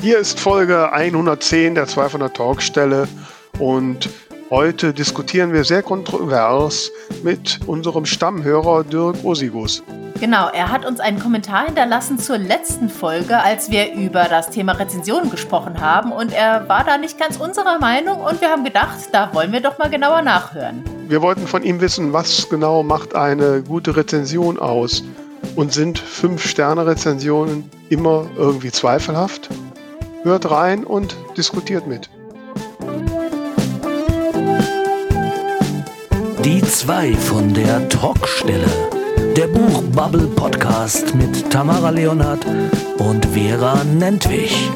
Hier ist Folge 110 der 200 Talkstelle und heute diskutieren wir sehr kontrovers mit unserem Stammhörer Dirk Osigus. Genau, er hat uns einen Kommentar hinterlassen zur letzten Folge, als wir über das Thema Rezensionen gesprochen haben und er war da nicht ganz unserer Meinung und wir haben gedacht, da wollen wir doch mal genauer nachhören. Wir wollten von ihm wissen, was genau macht eine gute Rezension aus und sind 5-Sterne-Rezensionen immer irgendwie zweifelhaft? Hört rein und diskutiert mit. Die zwei von der Talkstelle. Der Buchbubble Podcast mit Tamara Leonhardt und Vera Nentwich.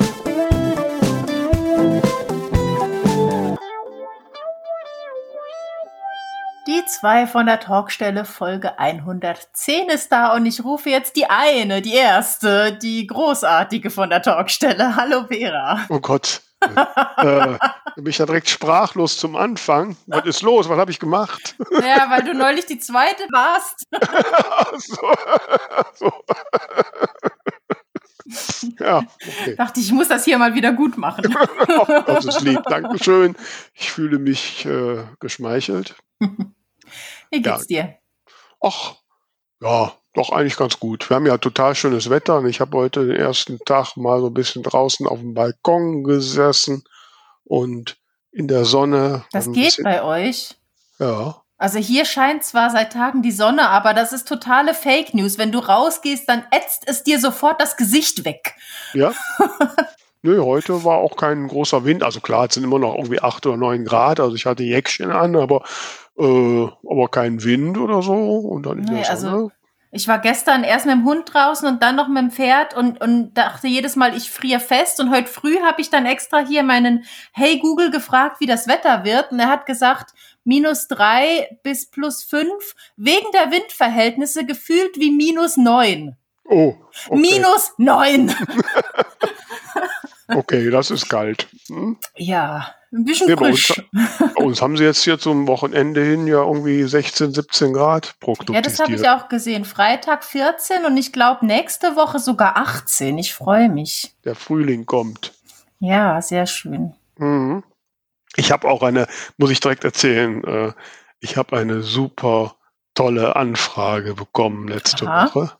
Die zwei von der Talkstelle Folge 110 ist da und ich rufe jetzt die eine, die erste, die großartige von der Talkstelle. Hallo Vera. Oh Gott. äh, bin ich ja direkt sprachlos zum Anfang. Was ist los? Was habe ich gemacht? Ja, weil du neulich die zweite warst. so. so. Ja, okay. Dachte ich, ich muss das hier mal wieder gut machen. oh, das ist lieb. Dankeschön. Ich fühle mich äh, geschmeichelt. Wie geht's ja. dir? Ach, ja, doch eigentlich ganz gut. Wir haben ja total schönes Wetter und ich habe heute den ersten Tag mal so ein bisschen draußen auf dem Balkon gesessen und in der Sonne. Das geht bisschen, bei euch? Ja. Also hier scheint zwar seit Tagen die Sonne, aber das ist totale Fake News. Wenn du rausgehst, dann ätzt es dir sofort das Gesicht weg. Ja. Nö, heute war auch kein großer Wind. Also klar, es sind immer noch irgendwie acht oder neun Grad. Also ich hatte Jäckchen an, aber, äh, aber kein Wind oder so. Und dann nee, also ich war gestern erst mit dem Hund draußen und dann noch mit dem Pferd und, und dachte jedes Mal, ich friere fest. Und heute früh habe ich dann extra hier meinen Hey Google gefragt, wie das Wetter wird. Und er hat gesagt, minus drei bis plus fünf, wegen der Windverhältnisse gefühlt wie minus neun. Oh. Okay. Minus neun. okay, das ist kalt. Hm? Ja. Ein bisschen nee, frisch. Bei uns, bei uns, haben sie jetzt hier zum Wochenende hin ja irgendwie 16, 17 Grad prognostiziert. Ja, das habe ich auch gesehen. Freitag 14 und ich glaube nächste Woche sogar 18. Ich freue mich. Der Frühling kommt. Ja, sehr schön. Mhm. Ich habe auch eine, muss ich direkt erzählen, äh, ich habe eine super tolle Anfrage bekommen letzte Aha. Woche.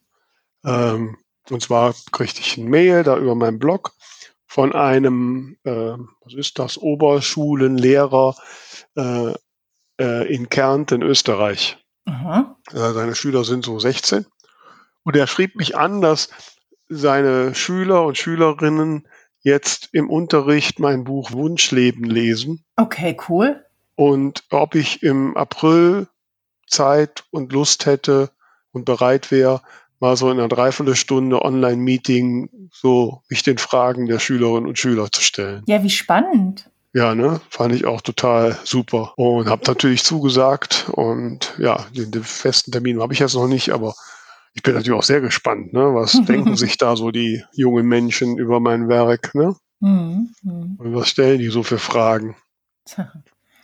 Ähm, und zwar kriegte ich ein Mail da über meinen Blog von einem, äh, was ist das, Oberschulenlehrer äh, äh, in Kärnten, Österreich. Mhm. seine Schüler sind so 16. Und er schrieb mich an, dass seine Schüler und Schülerinnen jetzt im Unterricht mein Buch Wunschleben lesen. Okay, cool. Und ob ich im April Zeit und Lust hätte und bereit wäre, mal so in einer Dreiviertelstunde Online-Meeting so mich den Fragen der Schülerinnen und Schüler zu stellen. Ja, wie spannend. Ja, ne, fand ich auch total super und habe natürlich zugesagt und ja, den, den festen Termin habe ich jetzt noch nicht, aber ich bin natürlich auch sehr gespannt, ne, was denken sich da so die jungen Menschen über mein Werk, ne? Mhm. mhm. Und was stellen die so für Fragen?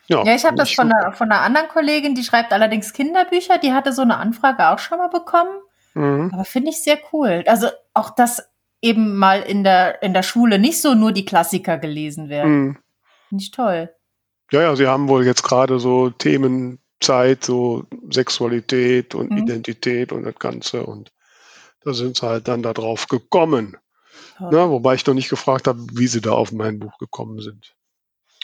Ja, ja ich habe das von einer, von einer anderen Kollegin, die schreibt allerdings Kinderbücher, die hatte so eine Anfrage auch schon mal bekommen. Mhm. Aber finde ich sehr cool. Also auch, dass eben mal in der, in der Schule nicht so nur die Klassiker gelesen werden. Mhm. Finde ich toll. Ja, ja, sie haben wohl jetzt gerade so Themenzeit, so Sexualität und mhm. Identität und das Ganze. Und da sind sie halt dann da drauf gekommen. Na, wobei ich noch nicht gefragt habe, wie sie da auf mein Buch gekommen sind.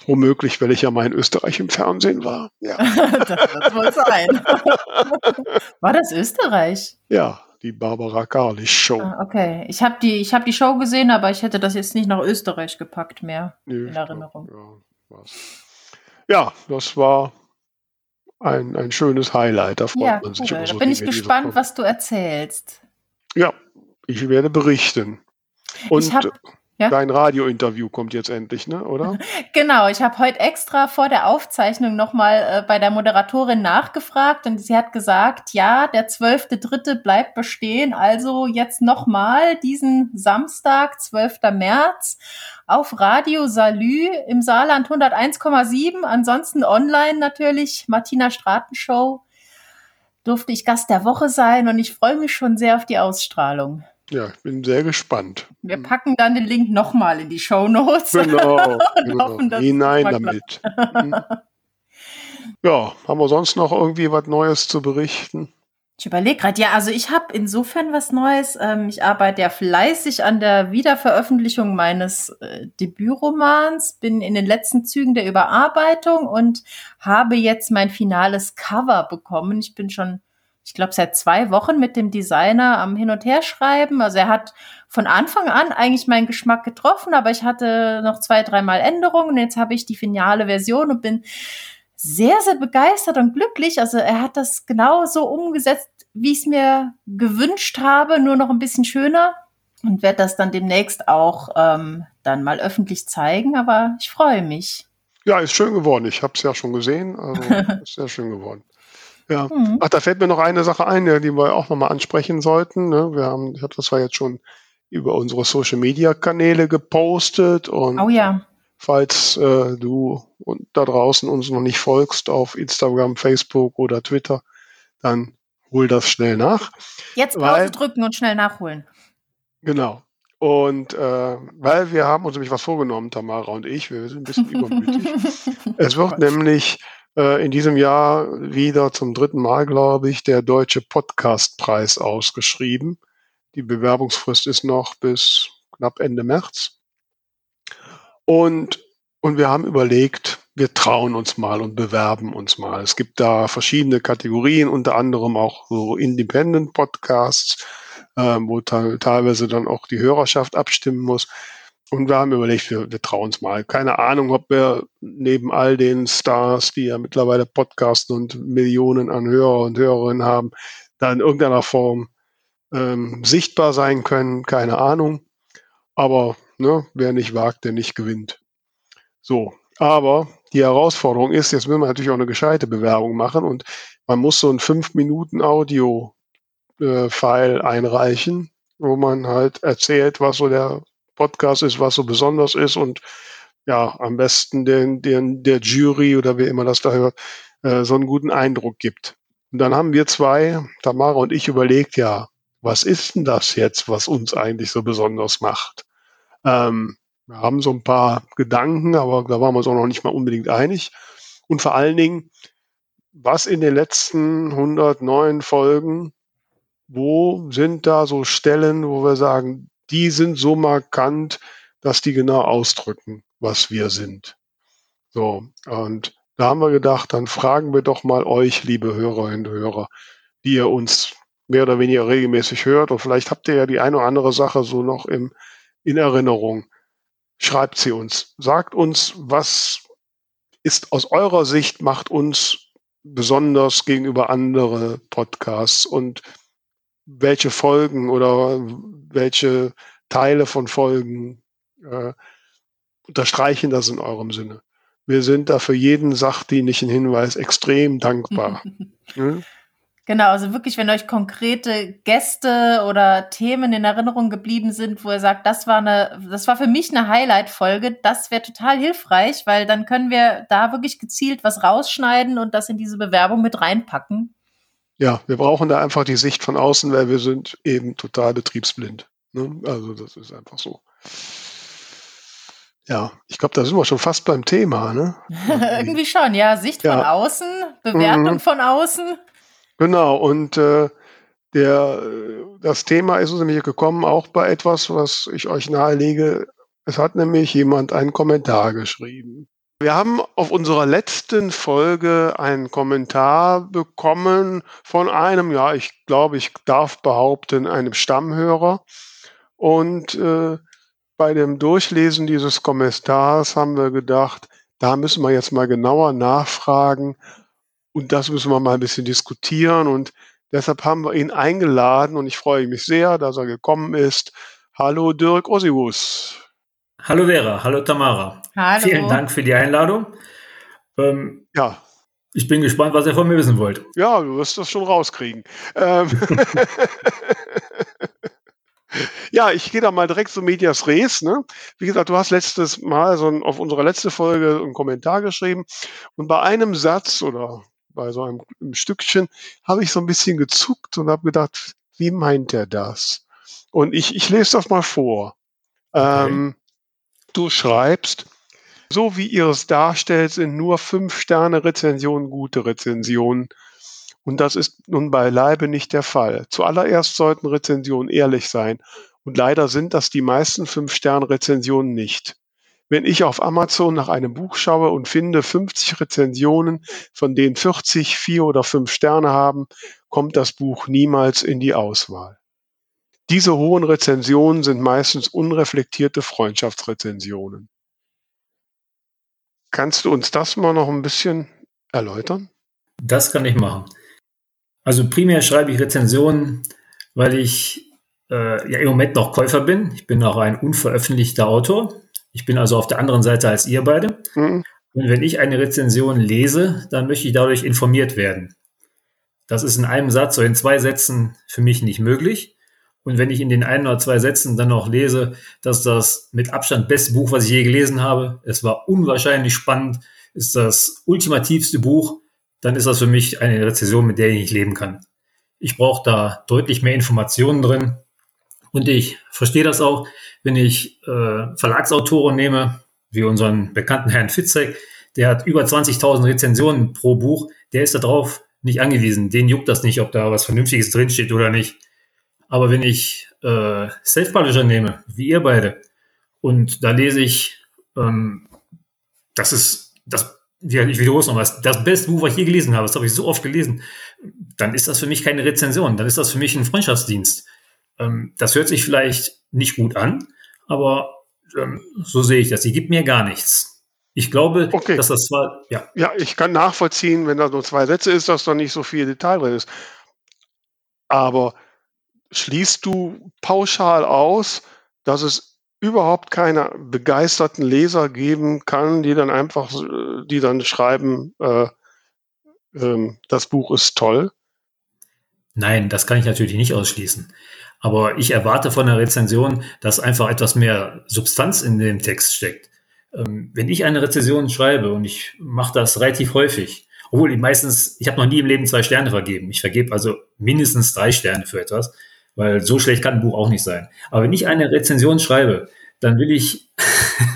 Womöglich, weil ich ja mal in Österreich im Fernsehen war. Ja. das wird wohl sein. war das Österreich? Ja, die Barbara Garlich Show. Ah, okay, ich habe die, hab die Show gesehen, aber ich hätte das jetzt nicht nach Österreich gepackt mehr Nö, in Erinnerung. Glaub, ja, ja, das war ein, ein schönes Highlight. Da freut ja, man sich cool. so Da bin ich gespannt, was du erzählst. Ja, ich werde berichten. Und ich habe ja? Dein Radiointerview kommt jetzt endlich, ne? oder? Genau, ich habe heute extra vor der Aufzeichnung nochmal äh, bei der Moderatorin nachgefragt und sie hat gesagt, ja, der 12.3. bleibt bestehen, also jetzt nochmal diesen Samstag, 12. März, auf Radio Salü im Saarland 101,7, ansonsten online natürlich, Martina Straten Show durfte ich Gast der Woche sein und ich freue mich schon sehr auf die Ausstrahlung. Ja, ich bin sehr gespannt. Wir packen dann den Link nochmal in die Show Notes. Genau, genau. Hoffen, hinein damit. Hm. ja, haben wir sonst noch irgendwie was Neues zu berichten? Ich überlege gerade, ja, also ich habe insofern was Neues. Ähm, ich arbeite ja fleißig an der Wiederveröffentlichung meines äh, Debütromans, bin in den letzten Zügen der Überarbeitung und habe jetzt mein finales Cover bekommen. Ich bin schon, ich glaube, seit zwei Wochen mit dem Designer am Hin- und Herschreiben. Also er hat von Anfang an eigentlich meinen Geschmack getroffen, aber ich hatte noch zwei, dreimal Änderungen. Jetzt habe ich die finale Version und bin sehr, sehr begeistert und glücklich. Also er hat das genau so umgesetzt, wie ich es mir gewünscht habe, nur noch ein bisschen schöner und werde das dann demnächst auch ähm, dann mal öffentlich zeigen. Aber ich freue mich. Ja, ist schön geworden. Ich habe es ja schon gesehen. Also ist sehr schön geworden. Ja. Mhm. Ach, da fällt mir noch eine Sache ein, die wir auch nochmal ansprechen sollten. Ne? Wir haben, ich habe das zwar jetzt schon über unsere Social Media Kanäle gepostet und oh ja falls äh, du da draußen uns noch nicht folgst auf Instagram, Facebook oder Twitter, dann hol das schnell nach. Jetzt Pause weil, drücken und schnell nachholen. Genau. Und äh, weil wir haben uns nämlich was vorgenommen, Tamara und ich, wir sind ein bisschen übermütig. es wird nämlich in diesem Jahr wieder zum dritten Mal, glaube ich, der Deutsche Podcastpreis ausgeschrieben. Die Bewerbungsfrist ist noch bis knapp Ende März. Und, und wir haben überlegt, wir trauen uns mal und bewerben uns mal. Es gibt da verschiedene Kategorien, unter anderem auch so Independent Podcasts, äh, wo teilweise dann auch die Hörerschaft abstimmen muss. Und wir haben überlegt, wir, wir trauen uns mal. Keine Ahnung, ob wir neben all den Stars, die ja mittlerweile podcasten und Millionen an Hörer und Hörerinnen haben, da in irgendeiner Form ähm, sichtbar sein können. Keine Ahnung. Aber Ne? Wer nicht wagt, der nicht gewinnt. So, aber die Herausforderung ist, jetzt müssen wir natürlich auch eine gescheite Bewerbung machen und man muss so ein 5 Minuten Audio-File äh, einreichen, wo man halt erzählt, was so der Podcast ist, was so besonders ist und ja, am besten den, den, der Jury oder wer immer das da hört, äh, so einen guten Eindruck gibt. Und dann haben wir zwei, Tamara und ich, überlegt, ja, was ist denn das jetzt, was uns eigentlich so besonders macht? Ähm, wir haben so ein paar Gedanken, aber da waren wir uns auch noch nicht mal unbedingt einig. Und vor allen Dingen, was in den letzten 109 Folgen, wo sind da so Stellen, wo wir sagen, die sind so markant, dass die genau ausdrücken, was wir sind. So, und da haben wir gedacht, dann fragen wir doch mal euch, liebe Hörerinnen und Hörer, die ihr uns mehr oder weniger regelmäßig hört. Und vielleicht habt ihr ja die eine oder andere Sache so noch im in Erinnerung. Schreibt sie uns. Sagt uns, was ist aus eurer Sicht, macht uns besonders gegenüber andere Podcasts und welche Folgen oder welche Teile von Folgen äh, unterstreichen das in eurem Sinne. Wir sind da für jeden sachdienlichen Hinweis extrem dankbar. hm? Genau, also wirklich, wenn euch konkrete Gäste oder Themen in Erinnerung geblieben sind, wo ihr sagt, das war eine, das war für mich eine Highlight-Folge, das wäre total hilfreich, weil dann können wir da wirklich gezielt was rausschneiden und das in diese Bewerbung mit reinpacken. Ja, wir brauchen da einfach die Sicht von außen, weil wir sind eben total betriebsblind. Ne? Also das ist einfach so. Ja, ich glaube, da sind wir schon fast beim Thema, ne? Irgendwie schon, ja. Sicht ja. von außen, Bewertung mhm. von außen. Genau, und äh, der, das Thema ist uns nämlich gekommen, auch bei etwas, was ich euch nahelege. Es hat nämlich jemand einen Kommentar geschrieben. Wir haben auf unserer letzten Folge einen Kommentar bekommen von einem, ja, ich glaube, ich darf behaupten, einem Stammhörer. Und äh, bei dem Durchlesen dieses Kommentars haben wir gedacht, da müssen wir jetzt mal genauer nachfragen, und das müssen wir mal ein bisschen diskutieren. Und deshalb haben wir ihn eingeladen und ich freue mich sehr, dass er gekommen ist. Hallo Dirk Osius. Hallo Vera, hallo Tamara. Hallo. Vielen Dank für die Einladung. Ähm, ja. Ich bin gespannt, was ihr von mir wissen wollt. Ja, du wirst das schon rauskriegen. Ähm Ja, ich gehe da mal direkt zu Medias Res. Ne? Wie gesagt, du hast letztes Mal so ein, auf unsere letzte Folge einen Kommentar geschrieben und bei einem Satz oder bei so einem, einem Stückchen, habe ich so ein bisschen gezuckt und habe gedacht, wie meint er das? Und ich, ich lese das mal vor. Okay. Ähm, du schreibst, so wie ihr es darstellt, sind nur fünf Sterne Rezensionen gute Rezensionen. Und das ist nun beileibe nicht der Fall. Zuallererst sollten Rezensionen ehrlich sein. Und leider sind das die meisten fünf Sterne Rezensionen nicht. Wenn ich auf Amazon nach einem Buch schaue und finde 50 Rezensionen, von denen 40 vier oder fünf Sterne haben, kommt das Buch niemals in die Auswahl. Diese hohen Rezensionen sind meistens unreflektierte Freundschaftsrezensionen. Kannst du uns das mal noch ein bisschen erläutern? Das kann ich machen. Also primär schreibe ich Rezensionen, weil ich äh, ja im Moment noch Käufer bin. Ich bin auch ein unveröffentlichter Autor. Ich bin also auf der anderen Seite als ihr beide. Mhm. Und wenn ich eine Rezension lese, dann möchte ich dadurch informiert werden. Das ist in einem Satz oder in zwei Sätzen für mich nicht möglich. Und wenn ich in den ein oder zwei Sätzen dann noch lese, dass das mit Abstand beste Buch, was ich je gelesen habe, es war unwahrscheinlich spannend, ist das ultimativste Buch, dann ist das für mich eine Rezension, mit der ich nicht leben kann. Ich brauche da deutlich mehr Informationen drin. Und ich verstehe das auch, wenn ich äh, Verlagsautoren nehme, wie unseren bekannten Herrn Fitzek, der hat über 20.000 Rezensionen pro Buch, der ist darauf nicht angewiesen. Den juckt das nicht, ob da was Vernünftiges drinsteht oder nicht. Aber wenn ich äh, Self-Publisher nehme, wie ihr beide, und da lese ich, ähm, das ist, das, ich wiederhole es nochmal, das beste Buch, was ich je gelesen habe, das habe ich so oft gelesen, dann ist das für mich keine Rezension, dann ist das für mich ein Freundschaftsdienst. Ähm, das hört sich vielleicht nicht gut an, aber ähm, so sehe ich das. Die gibt mir gar nichts. Ich glaube, okay. dass das zwar, ja. Ja, ich kann nachvollziehen, wenn da nur zwei Sätze ist, dass da nicht so viel Detail drin ist. Aber schließt du pauschal aus, dass es überhaupt keine begeisterten Leser geben kann, die dann einfach, die dann schreiben, äh, äh, das Buch ist toll? Nein, das kann ich natürlich nicht ausschließen. Aber ich erwarte von der Rezension, dass einfach etwas mehr Substanz in dem Text steckt. Ähm, wenn ich eine Rezension schreibe und ich mache das relativ häufig, obwohl ich meistens, ich habe noch nie im Leben zwei Sterne vergeben. Ich vergebe also mindestens drei Sterne für etwas, weil so schlecht kann ein Buch auch nicht sein. Aber wenn ich eine Rezension schreibe, dann will ich,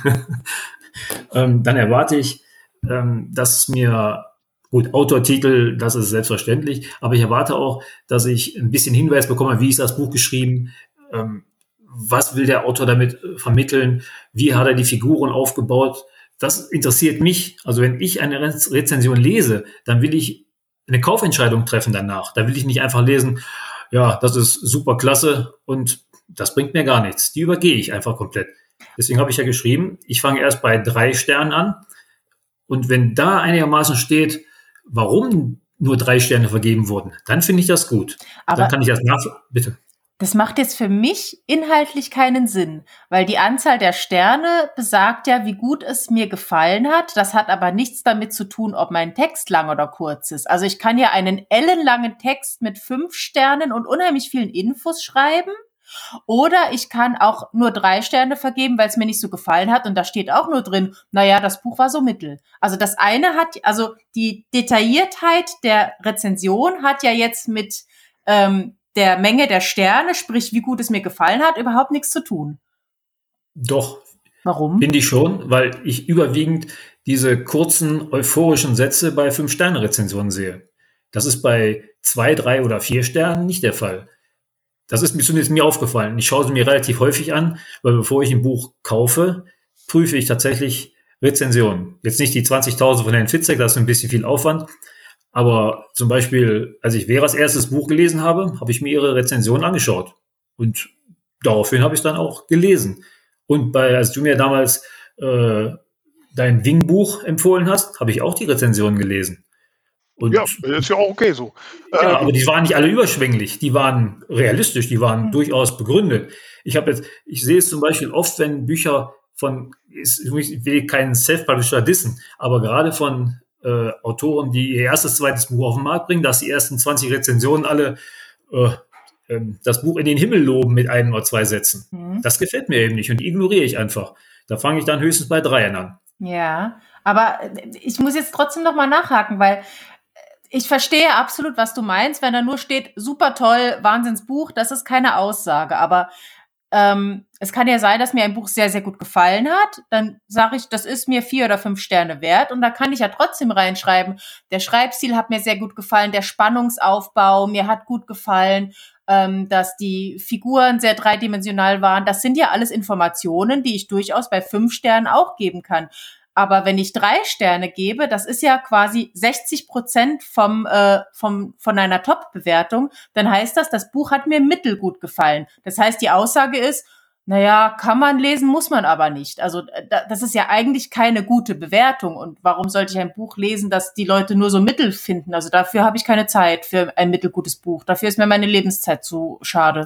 ähm, dann erwarte ich, ähm, dass mir Gut, Autortitel, das ist selbstverständlich, aber ich erwarte auch, dass ich ein bisschen Hinweis bekomme, wie ist das Buch geschrieben, ähm, was will der Autor damit äh, vermitteln, wie hat er die Figuren aufgebaut. Das interessiert mich. Also wenn ich eine Rezension lese, dann will ich eine Kaufentscheidung treffen danach. Da will ich nicht einfach lesen, ja, das ist super klasse und das bringt mir gar nichts. Die übergehe ich einfach komplett. Deswegen habe ich ja geschrieben, ich fange erst bei drei Sternen an und wenn da einigermaßen steht, warum nur drei Sterne vergeben wurden, dann finde ich das gut. Aber dann kann ich das nach. Bitte. Das macht jetzt für mich inhaltlich keinen Sinn, weil die Anzahl der Sterne besagt ja, wie gut es mir gefallen hat. Das hat aber nichts damit zu tun, ob mein Text lang oder kurz ist. Also ich kann ja einen ellenlangen Text mit fünf Sternen und unheimlich vielen Infos schreiben oder ich kann auch nur drei Sterne vergeben, weil es mir nicht so gefallen hat. Und da steht auch nur drin, naja, das Buch war so mittel. Also das eine hat, also die Detailliertheit der Rezension hat ja jetzt mit ähm, der Menge der Sterne, sprich wie gut es mir gefallen hat, überhaupt nichts zu tun. Doch. Warum? Finde ich schon, weil ich überwiegend diese kurzen euphorischen Sätze bei Fünf-Sterne-Rezensionen sehe. Das ist bei zwei, drei oder vier Sternen nicht der Fall. Das ist mir zumindest mir aufgefallen. Ich schaue sie mir relativ häufig an, weil bevor ich ein Buch kaufe, prüfe ich tatsächlich Rezensionen. Jetzt nicht die 20.000 von Herrn Fitzek, das ist ein bisschen viel Aufwand. Aber zum Beispiel, als ich Veras erstes Buch gelesen habe, habe ich mir ihre Rezension angeschaut. Und daraufhin habe ich es dann auch gelesen. Und bei, als du mir damals äh, dein Wing-Buch empfohlen hast, habe ich auch die Rezension gelesen. Und ja, ist ja auch okay so. Ja, ähm, aber die waren nicht alle überschwänglich, die waren realistisch, die waren mhm. durchaus begründet. Ich habe jetzt, ich sehe es zum Beispiel oft, wenn Bücher von, ich will keinen Self-Publisher dissen, aber gerade von äh, Autoren, die ihr erstes, zweites Buch auf den Markt bringen, dass die ersten 20 Rezensionen alle äh, äh, das Buch in den Himmel loben mit einem oder zwei Sätzen. Mhm. Das gefällt mir eben nicht und die ignoriere ich einfach. Da fange ich dann höchstens bei Dreien an. Ja, aber ich muss jetzt trotzdem noch mal nachhaken, weil Ich verstehe absolut, was du meinst, wenn da nur steht, super toll, Wahnsinnsbuch, das ist keine Aussage. Aber ähm, es kann ja sein, dass mir ein Buch sehr, sehr gut gefallen hat. Dann sage ich, das ist mir vier oder fünf Sterne wert. Und da kann ich ja trotzdem reinschreiben, der Schreibstil hat mir sehr gut gefallen, der Spannungsaufbau, mir hat gut gefallen, ähm, dass die Figuren sehr dreidimensional waren. Das sind ja alles Informationen, die ich durchaus bei fünf Sternen auch geben kann. Aber wenn ich drei Sterne gebe, das ist ja quasi 60 Prozent vom, äh, vom, von einer Top-Bewertung, dann heißt das, das Buch hat mir mittelgut gefallen. Das heißt, die Aussage ist, naja, kann man lesen, muss man aber nicht. Also äh, das ist ja eigentlich keine gute Bewertung. Und warum sollte ich ein Buch lesen, das die Leute nur so mittel finden? Also dafür habe ich keine Zeit für ein mittelgutes Buch. Dafür ist mir meine Lebenszeit zu schade.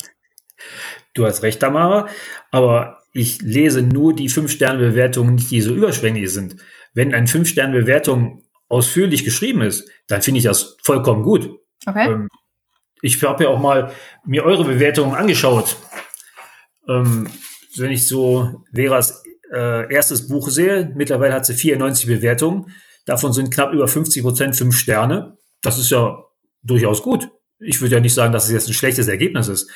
Du hast recht, Tamara. Aber ich lese nur die Fünf-Sterne-Bewertungen, die so überschwänglich sind. Wenn eine Fünf-Sterne-Bewertung ausführlich geschrieben ist, dann finde ich das vollkommen gut. Okay. Ähm, ich habe ja auch mal mir eure Bewertungen angeschaut. Ähm, wenn ich so Veras äh, erstes Buch sehe, mittlerweile hat sie 94 Bewertungen. Davon sind knapp über 50 Prozent fünf Sterne. Das ist ja durchaus gut. Ich würde ja nicht sagen, dass es jetzt ein schlechtes Ergebnis ist.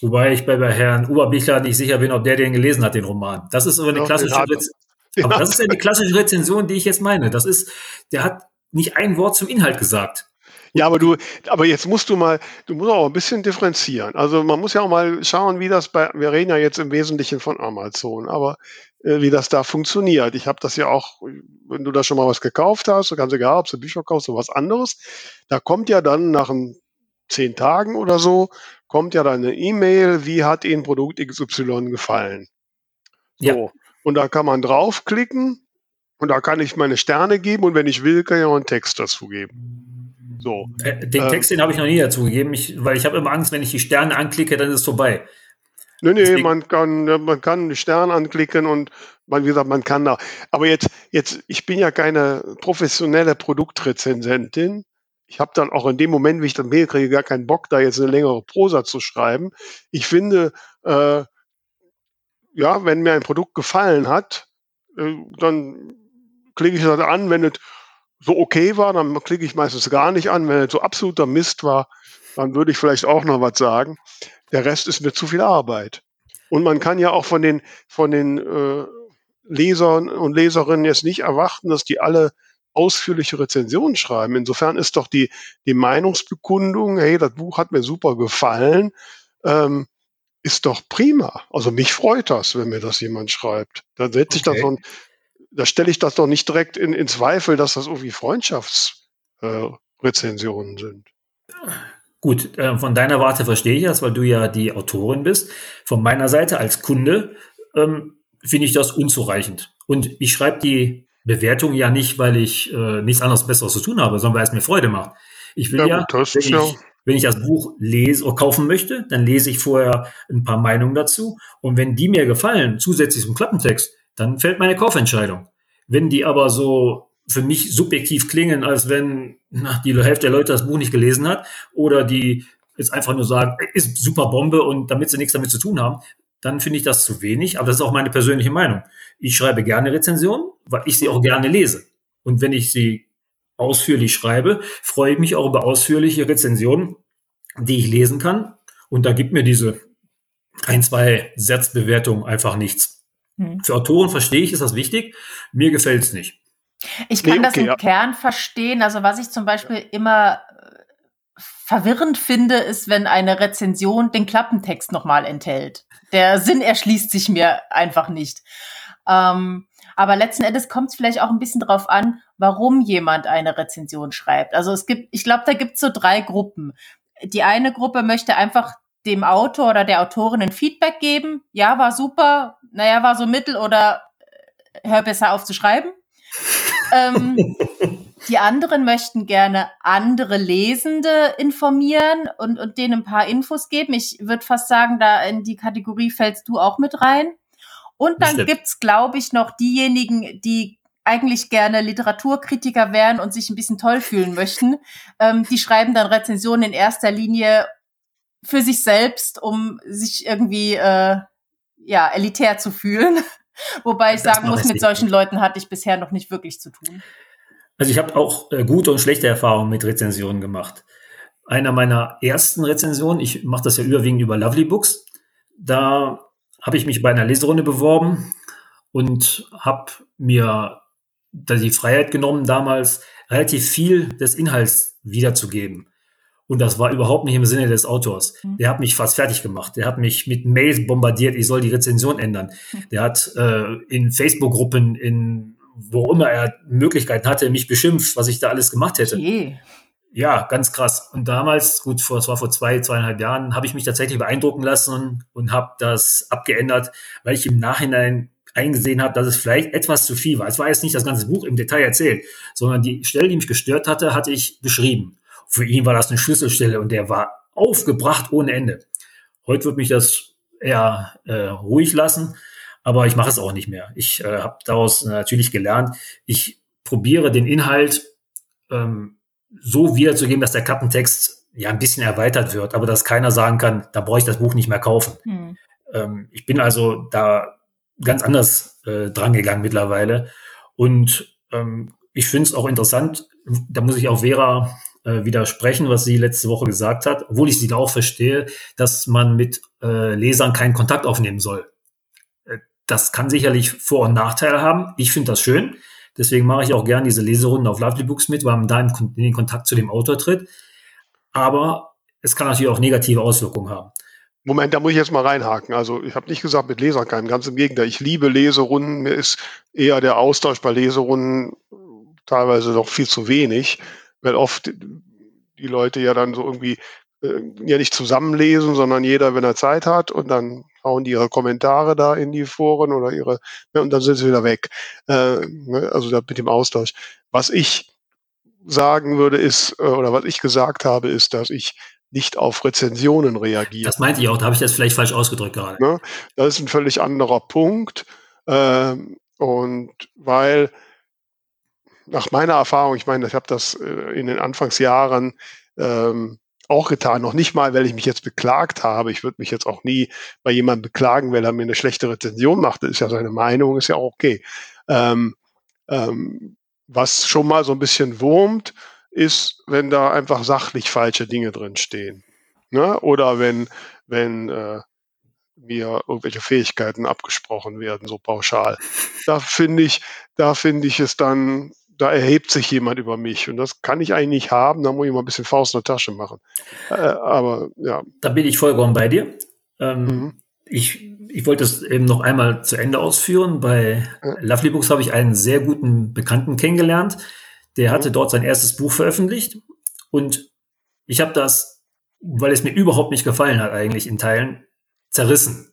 Wobei ich bei, bei Herrn Oberbichler nicht sicher bin, ob der den gelesen hat, den Roman. Das ist aber eine klassische, Rez ja. aber das ist eine klassische Rezension, die ich jetzt meine. Das ist, der hat nicht ein Wort zum Inhalt gesagt. Ja, aber du, aber jetzt musst du mal, du musst auch ein bisschen differenzieren. Also man muss ja auch mal schauen, wie das bei, wir reden ja jetzt im Wesentlichen von Amazon, aber äh, wie das da funktioniert. Ich habe das ja auch, wenn du da schon mal was gekauft hast, ganz egal, ob du Bücher kaufst oder was anderes, da kommt ja dann nach ein, zehn Tagen oder so, kommt ja dann eine E-Mail, wie hat Ihnen Produkt XY gefallen? So. Ja. Und da kann man draufklicken und da kann ich meine Sterne geben und wenn ich will, kann ich auch einen Text dazu geben. So. Äh, den ähm, Text, den habe ich noch nie dazu gegeben, ich, weil ich habe immer Angst, wenn ich die Sterne anklicke, dann ist es vorbei. Nee, nee, Deswegen. man kann, man kann die Sterne anklicken und man, wie gesagt, man kann da. Aber jetzt, jetzt, ich bin ja keine professionelle Produktrezensentin ich habe dann auch in dem Moment, wie ich das Mail kriege, gar keinen Bock, da jetzt eine längere Prosa zu schreiben. Ich finde, äh, ja, wenn mir ein Produkt gefallen hat, äh, dann klicke ich das an. Wenn es so okay war, dann klicke ich meistens gar nicht an. Wenn es so absoluter Mist war, dann würde ich vielleicht auch noch was sagen. Der Rest ist mir zu viel Arbeit. Und man kann ja auch von den, von den äh, Lesern und Leserinnen jetzt nicht erwarten, dass die alle ausführliche Rezensionen schreiben. Insofern ist doch die, die Meinungsbekundung, hey, das Buch hat mir super gefallen, ähm, ist doch prima. Also mich freut das, wenn mir das jemand schreibt. Da setze ich okay. das doch, da stelle ich das doch nicht direkt in, in Zweifel, dass das irgendwie Freundschaftsrezensionen äh, sind. Gut, äh, von deiner Warte verstehe ich das, weil du ja die Autorin bist. Von meiner Seite als Kunde ähm, finde ich das unzureichend. Und ich schreibe die Bewertung ja nicht, weil ich äh, nichts anderes Besseres zu tun habe, sondern weil es mir Freude macht. Ich will ja, ja, gut, wenn, ja. Ich, wenn ich das Buch lese oder kaufen möchte, dann lese ich vorher ein paar Meinungen dazu. Und wenn die mir gefallen, zusätzlich zum Klappentext, dann fällt meine Kaufentscheidung. Wenn die aber so für mich subjektiv klingen, als wenn na, die Hälfte der Leute das Buch nicht gelesen hat oder die jetzt einfach nur sagen, ist super Bombe und damit sie nichts damit zu tun haben, dann finde ich das zu wenig. Aber das ist auch meine persönliche Meinung. Ich schreibe gerne Rezensionen, weil ich sie auch gerne lese. Und wenn ich sie ausführlich schreibe, freue ich mich auch über ausführliche Rezensionen, die ich lesen kann. Und da gibt mir diese ein, zwei Satzbewertungen einfach nichts. Hm. Für Autoren verstehe ich, ist das wichtig. Mir gefällt es nicht. Ich kann nee, okay, das im ja. Kern verstehen. Also was ich zum Beispiel immer verwirrend finde, ist, wenn eine Rezension den Klappentext nochmal enthält. Der Sinn erschließt sich mir einfach nicht. Ähm, aber letzten Endes kommt es vielleicht auch ein bisschen drauf an, warum jemand eine Rezension schreibt. Also es gibt, ich glaube, da gibt es so drei Gruppen. Die eine Gruppe möchte einfach dem Autor oder der Autorin ein Feedback geben. Ja, war super. Naja, war so mittel oder äh, hör besser auf zu schreiben. ähm, die anderen möchten gerne andere Lesende informieren und, und denen ein paar Infos geben. Ich würde fast sagen, da in die Kategorie fällst du auch mit rein. Und dann gibt's, glaube ich, noch diejenigen, die eigentlich gerne Literaturkritiker wären und sich ein bisschen toll fühlen möchten. Ähm, die schreiben dann Rezensionen in erster Linie für sich selbst, um sich irgendwie äh, ja elitär zu fühlen. Wobei ich das sagen muss, mit solchen Leuten hatte ich bisher noch nicht wirklich zu tun. Also ich habe auch äh, gute und schlechte Erfahrungen mit Rezensionen gemacht. Einer meiner ersten Rezensionen, ich mache das ja überwiegend über Lovely Books, da habe ich mich bei einer Leserunde beworben und habe mir da die Freiheit genommen, damals relativ viel des Inhalts wiederzugeben. Und das war überhaupt nicht im Sinne des Autors. Mhm. Der hat mich fast fertig gemacht. Der hat mich mit Mails bombardiert, ich soll die Rezension ändern. Mhm. Der hat äh, in Facebook-Gruppen, in wo immer er Möglichkeiten hatte, mich beschimpft, was ich da alles gemacht hätte. Je. Ja, ganz krass. Und damals, gut, vor, das war vor zwei, zweieinhalb Jahren, habe ich mich tatsächlich beeindrucken lassen und, habe das abgeändert, weil ich im Nachhinein eingesehen habe, dass es vielleicht etwas zu viel war. Es war jetzt nicht das ganze Buch im Detail erzählt, sondern die Stelle, die mich gestört hatte, hatte ich beschrieben. Für ihn war das eine Schlüsselstelle und der war aufgebracht ohne Ende. Heute wird mich das eher äh, ruhig lassen, aber ich mache es auch nicht mehr. Ich äh, habe daraus natürlich gelernt, ich probiere den Inhalt ähm, so wiederzugeben, dass der Kappentext ja ein bisschen erweitert wird, aber dass keiner sagen kann, da brauche ich das Buch nicht mehr kaufen. Hm. Ähm, ich bin also da ganz anders äh, drangegangen mittlerweile. Und ähm, ich finde es auch interessant, da muss ich auch Vera äh, widersprechen, was sie letzte Woche gesagt hat, obwohl ich sie da auch verstehe, dass man mit äh, Lesern keinen Kontakt aufnehmen soll. Das kann sicherlich Vor- und Nachteile haben. Ich finde das schön. Deswegen mache ich auch gerne diese Leserunden auf Lovely Books mit, weil man da in den Kontakt zu dem Autor tritt. Aber es kann natürlich auch negative Auswirkungen haben. Moment, da muss ich jetzt mal reinhaken. Also ich habe nicht gesagt mit Lesern keinen, ganz im Gegenteil. Ich liebe Leserunden. Mir ist eher der Austausch bei Leserunden teilweise noch viel zu wenig, weil oft die Leute ja dann so irgendwie äh, ja nicht zusammenlesen, sondern jeder, wenn er Zeit hat und dann hauen die ihre Kommentare da in die Foren oder ihre ja, und dann sind sie wieder weg. Äh, ne, also da mit dem Austausch. Was ich sagen würde ist, äh, oder was ich gesagt habe, ist, dass ich nicht auf Rezensionen reagieren. Das meinte ich auch, da habe ich das vielleicht falsch ausgedrückt gerade. Ne? Das ist ein völlig anderer Punkt. Ähm, und weil nach meiner Erfahrung, ich meine, ich habe das äh, in den Anfangsjahren ähm, auch getan, noch nicht mal, weil ich mich jetzt beklagt habe. Ich würde mich jetzt auch nie bei jemandem beklagen, weil er mir eine schlechte Rezension macht. Das ist ja seine Meinung, ist ja auch okay. Ähm, ähm, was schon mal so ein bisschen wurmt, ist, wenn da einfach sachlich falsche Dinge drin stehen. Ne? Oder wenn, wenn äh, mir irgendwelche Fähigkeiten abgesprochen werden, so pauschal. Da finde ich, da finde ich es dann, da erhebt sich jemand über mich und das kann ich eigentlich nicht haben, da muss ich mal ein bisschen Faust in der Tasche machen. Äh, aber ja. Da bin ich vollkommen bei dir. Ähm, mhm. ich, ich wollte es eben noch einmal zu Ende ausführen. Bei ja. Lovely Books habe ich einen sehr guten Bekannten kennengelernt, der hatte dort sein erstes Buch veröffentlicht und ich habe das, weil es mir überhaupt nicht gefallen hat, eigentlich in Teilen zerrissen.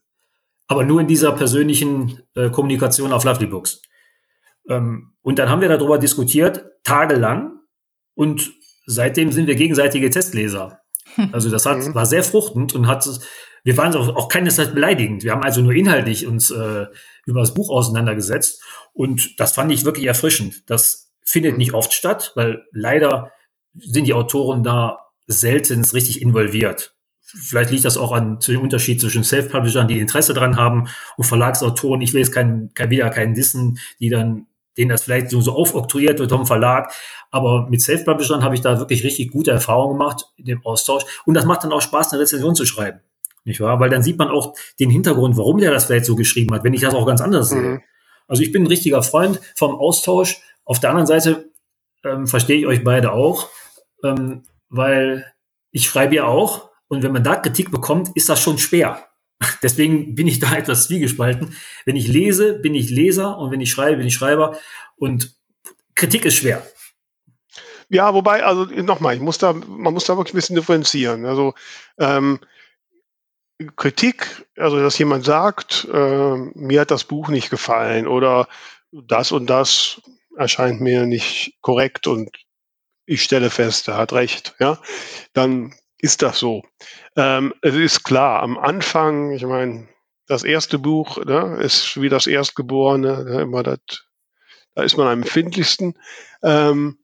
Aber nur in dieser persönlichen äh, Kommunikation auf Lovely Books. Ähm, und dann haben wir darüber diskutiert, tagelang. Und seitdem sind wir gegenseitige Testleser. Also das hat, mhm. war sehr fruchtend und hat, wir waren auch, auch keinesfalls beleidigend. Wir haben also nur inhaltlich uns äh, über das Buch auseinandergesetzt. Und das fand ich wirklich erfrischend, dass findet nicht oft statt, weil leider sind die Autoren da selten richtig involviert. Vielleicht liegt das auch an dem Unterschied zwischen Self-Publishern, die Interesse dran haben, und Verlagsautoren. Ich will jetzt keinen, kein, wieder keinen Dissen, die dann, denen das vielleicht so, so aufoktroyiert wird vom Verlag. Aber mit Self-Publishern habe ich da wirklich richtig gute Erfahrungen gemacht in dem Austausch. Und das macht dann auch Spaß, eine Rezension zu schreiben. Nicht wahr? Weil dann sieht man auch den Hintergrund, warum der das vielleicht so geschrieben hat, wenn ich das auch ganz anders sehe. Mhm. Also ich bin ein richtiger Freund vom Austausch auf der anderen Seite ähm, verstehe ich euch beide auch, ähm, weil ich schreibe ja auch und wenn man da Kritik bekommt, ist das schon schwer. Deswegen bin ich da etwas zwiegespalten. Wenn ich lese, bin ich Leser und wenn ich schreibe, bin ich Schreiber und Kritik ist schwer. Ja, wobei, also nochmal, ich muss da, man muss da wirklich ein bisschen differenzieren. Also ähm, Kritik, also dass jemand sagt, äh, mir hat das Buch nicht gefallen oder das und das erscheint mir nicht korrekt und ich stelle fest, er hat recht, ja, dann ist das so. Ähm, es ist klar, am Anfang, ich meine, das erste Buch ne, ist wie das Erstgeborene, ne, immer das, da ist man am empfindlichsten. Ähm,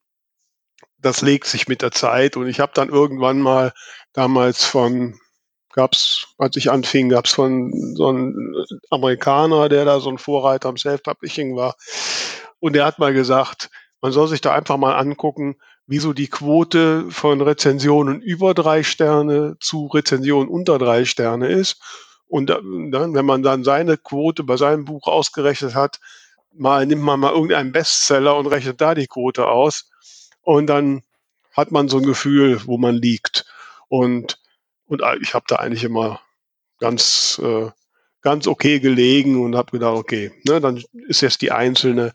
das legt sich mit der Zeit und ich habe dann irgendwann mal damals von gab's, als ich anfing, gab's von so einem Amerikaner, der da so ein Vorreiter am Self-Publishing war, und er hat mal gesagt, man soll sich da einfach mal angucken, wieso die Quote von Rezensionen über drei Sterne zu Rezensionen unter drei Sterne ist. Und dann, wenn man dann seine Quote bei seinem Buch ausgerechnet hat, mal nimmt man mal irgendeinen Bestseller und rechnet da die Quote aus. Und dann hat man so ein Gefühl, wo man liegt. Und, und ich habe da eigentlich immer ganz, äh, ganz okay gelegen und habe gedacht, okay, ne, dann ist jetzt die einzelne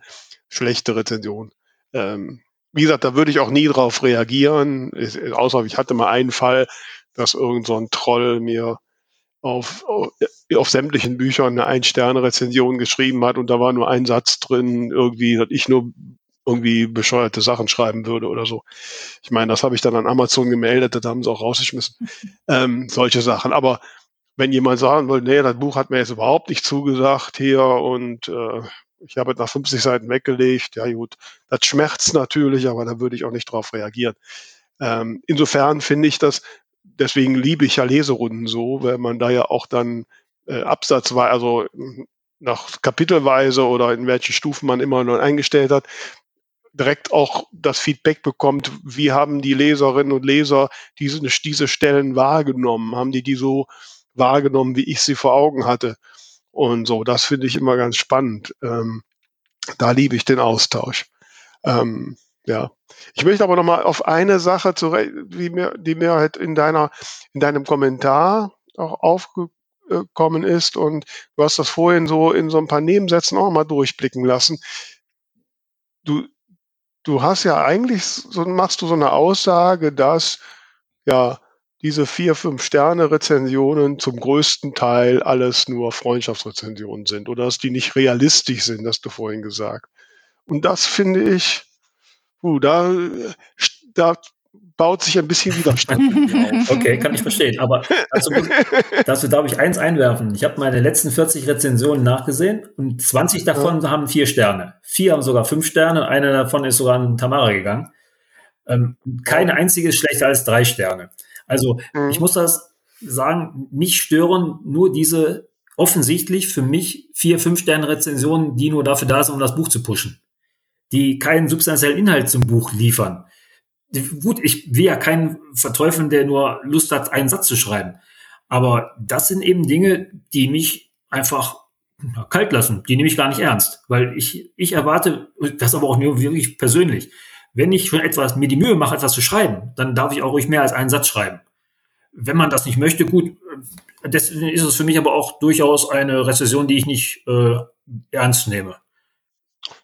schlechte Rezension. Ähm, wie gesagt, da würde ich auch nie drauf reagieren, außer ich hatte mal einen Fall, dass irgend so ein Troll mir auf, auf sämtlichen Büchern eine Ein-Sterne-Rezension geschrieben hat und da war nur ein Satz drin, irgendwie, dass ich nur irgendwie bescheuerte Sachen schreiben würde oder so. Ich meine, das habe ich dann an Amazon gemeldet, da haben sie auch rausgeschmissen. Ähm, solche Sachen. Aber wenn jemand sagen will, nee, das Buch hat mir jetzt überhaupt nicht zugesagt hier und äh, ich habe nach 50 Seiten weggelegt, ja gut, das schmerzt natürlich, aber da würde ich auch nicht drauf reagieren. Ähm, insofern finde ich das, deswegen liebe ich ja Leserunden so, weil man da ja auch dann äh, absatzweise, also nach Kapitelweise oder in welchen Stufen man immer noch eingestellt hat, direkt auch das Feedback bekommt, wie haben die Leserinnen und Leser diese, diese Stellen wahrgenommen? Haben die die so wahrgenommen, wie ich sie vor Augen hatte? Und so, das finde ich immer ganz spannend. Ähm, da liebe ich den Austausch. Ähm, ja. Ich möchte aber nochmal auf eine Sache zurecht, die mir, die mir halt in deiner, in deinem Kommentar auch aufgekommen ist und du hast das vorhin so in so ein paar Nebensätzen auch mal durchblicken lassen. Du, du hast ja eigentlich so, machst du so eine Aussage, dass ja diese vier, fünf Sterne Rezensionen zum größten Teil alles nur Freundschaftsrezensionen sind oder dass die nicht realistisch sind, hast du vorhin gesagt. Und das finde ich, uh, da, da baut sich ein bisschen Widerstand auf. Okay, kann ich verstehen. Aber dazu, dazu darf ich eins einwerfen. Ich habe meine letzten 40 Rezensionen nachgesehen und 20 davon ja. haben vier Sterne. Vier haben sogar fünf Sterne. Eine davon ist sogar an Tamara gegangen. Ähm, keine einzige ist schlechter als drei Sterne. Also mhm. ich muss das sagen, mich stören nur diese offensichtlich für mich vier, fünf Sterne Rezensionen, die nur dafür da sind, um das Buch zu pushen. Die keinen substanziellen Inhalt zum Buch liefern. Gut, ich will ja keinen verteufeln, der nur Lust hat, einen Satz zu schreiben. Aber das sind eben Dinge, die mich einfach kalt lassen. Die nehme ich gar nicht ernst. Weil ich, ich erwarte, das aber auch nur wirklich persönlich, wenn ich schon etwas, mir die Mühe mache, etwas zu schreiben, dann darf ich auch ruhig mehr als einen Satz schreiben. Wenn man das nicht möchte, gut, deswegen ist es für mich aber auch durchaus eine Rezession, die ich nicht äh, ernst nehme.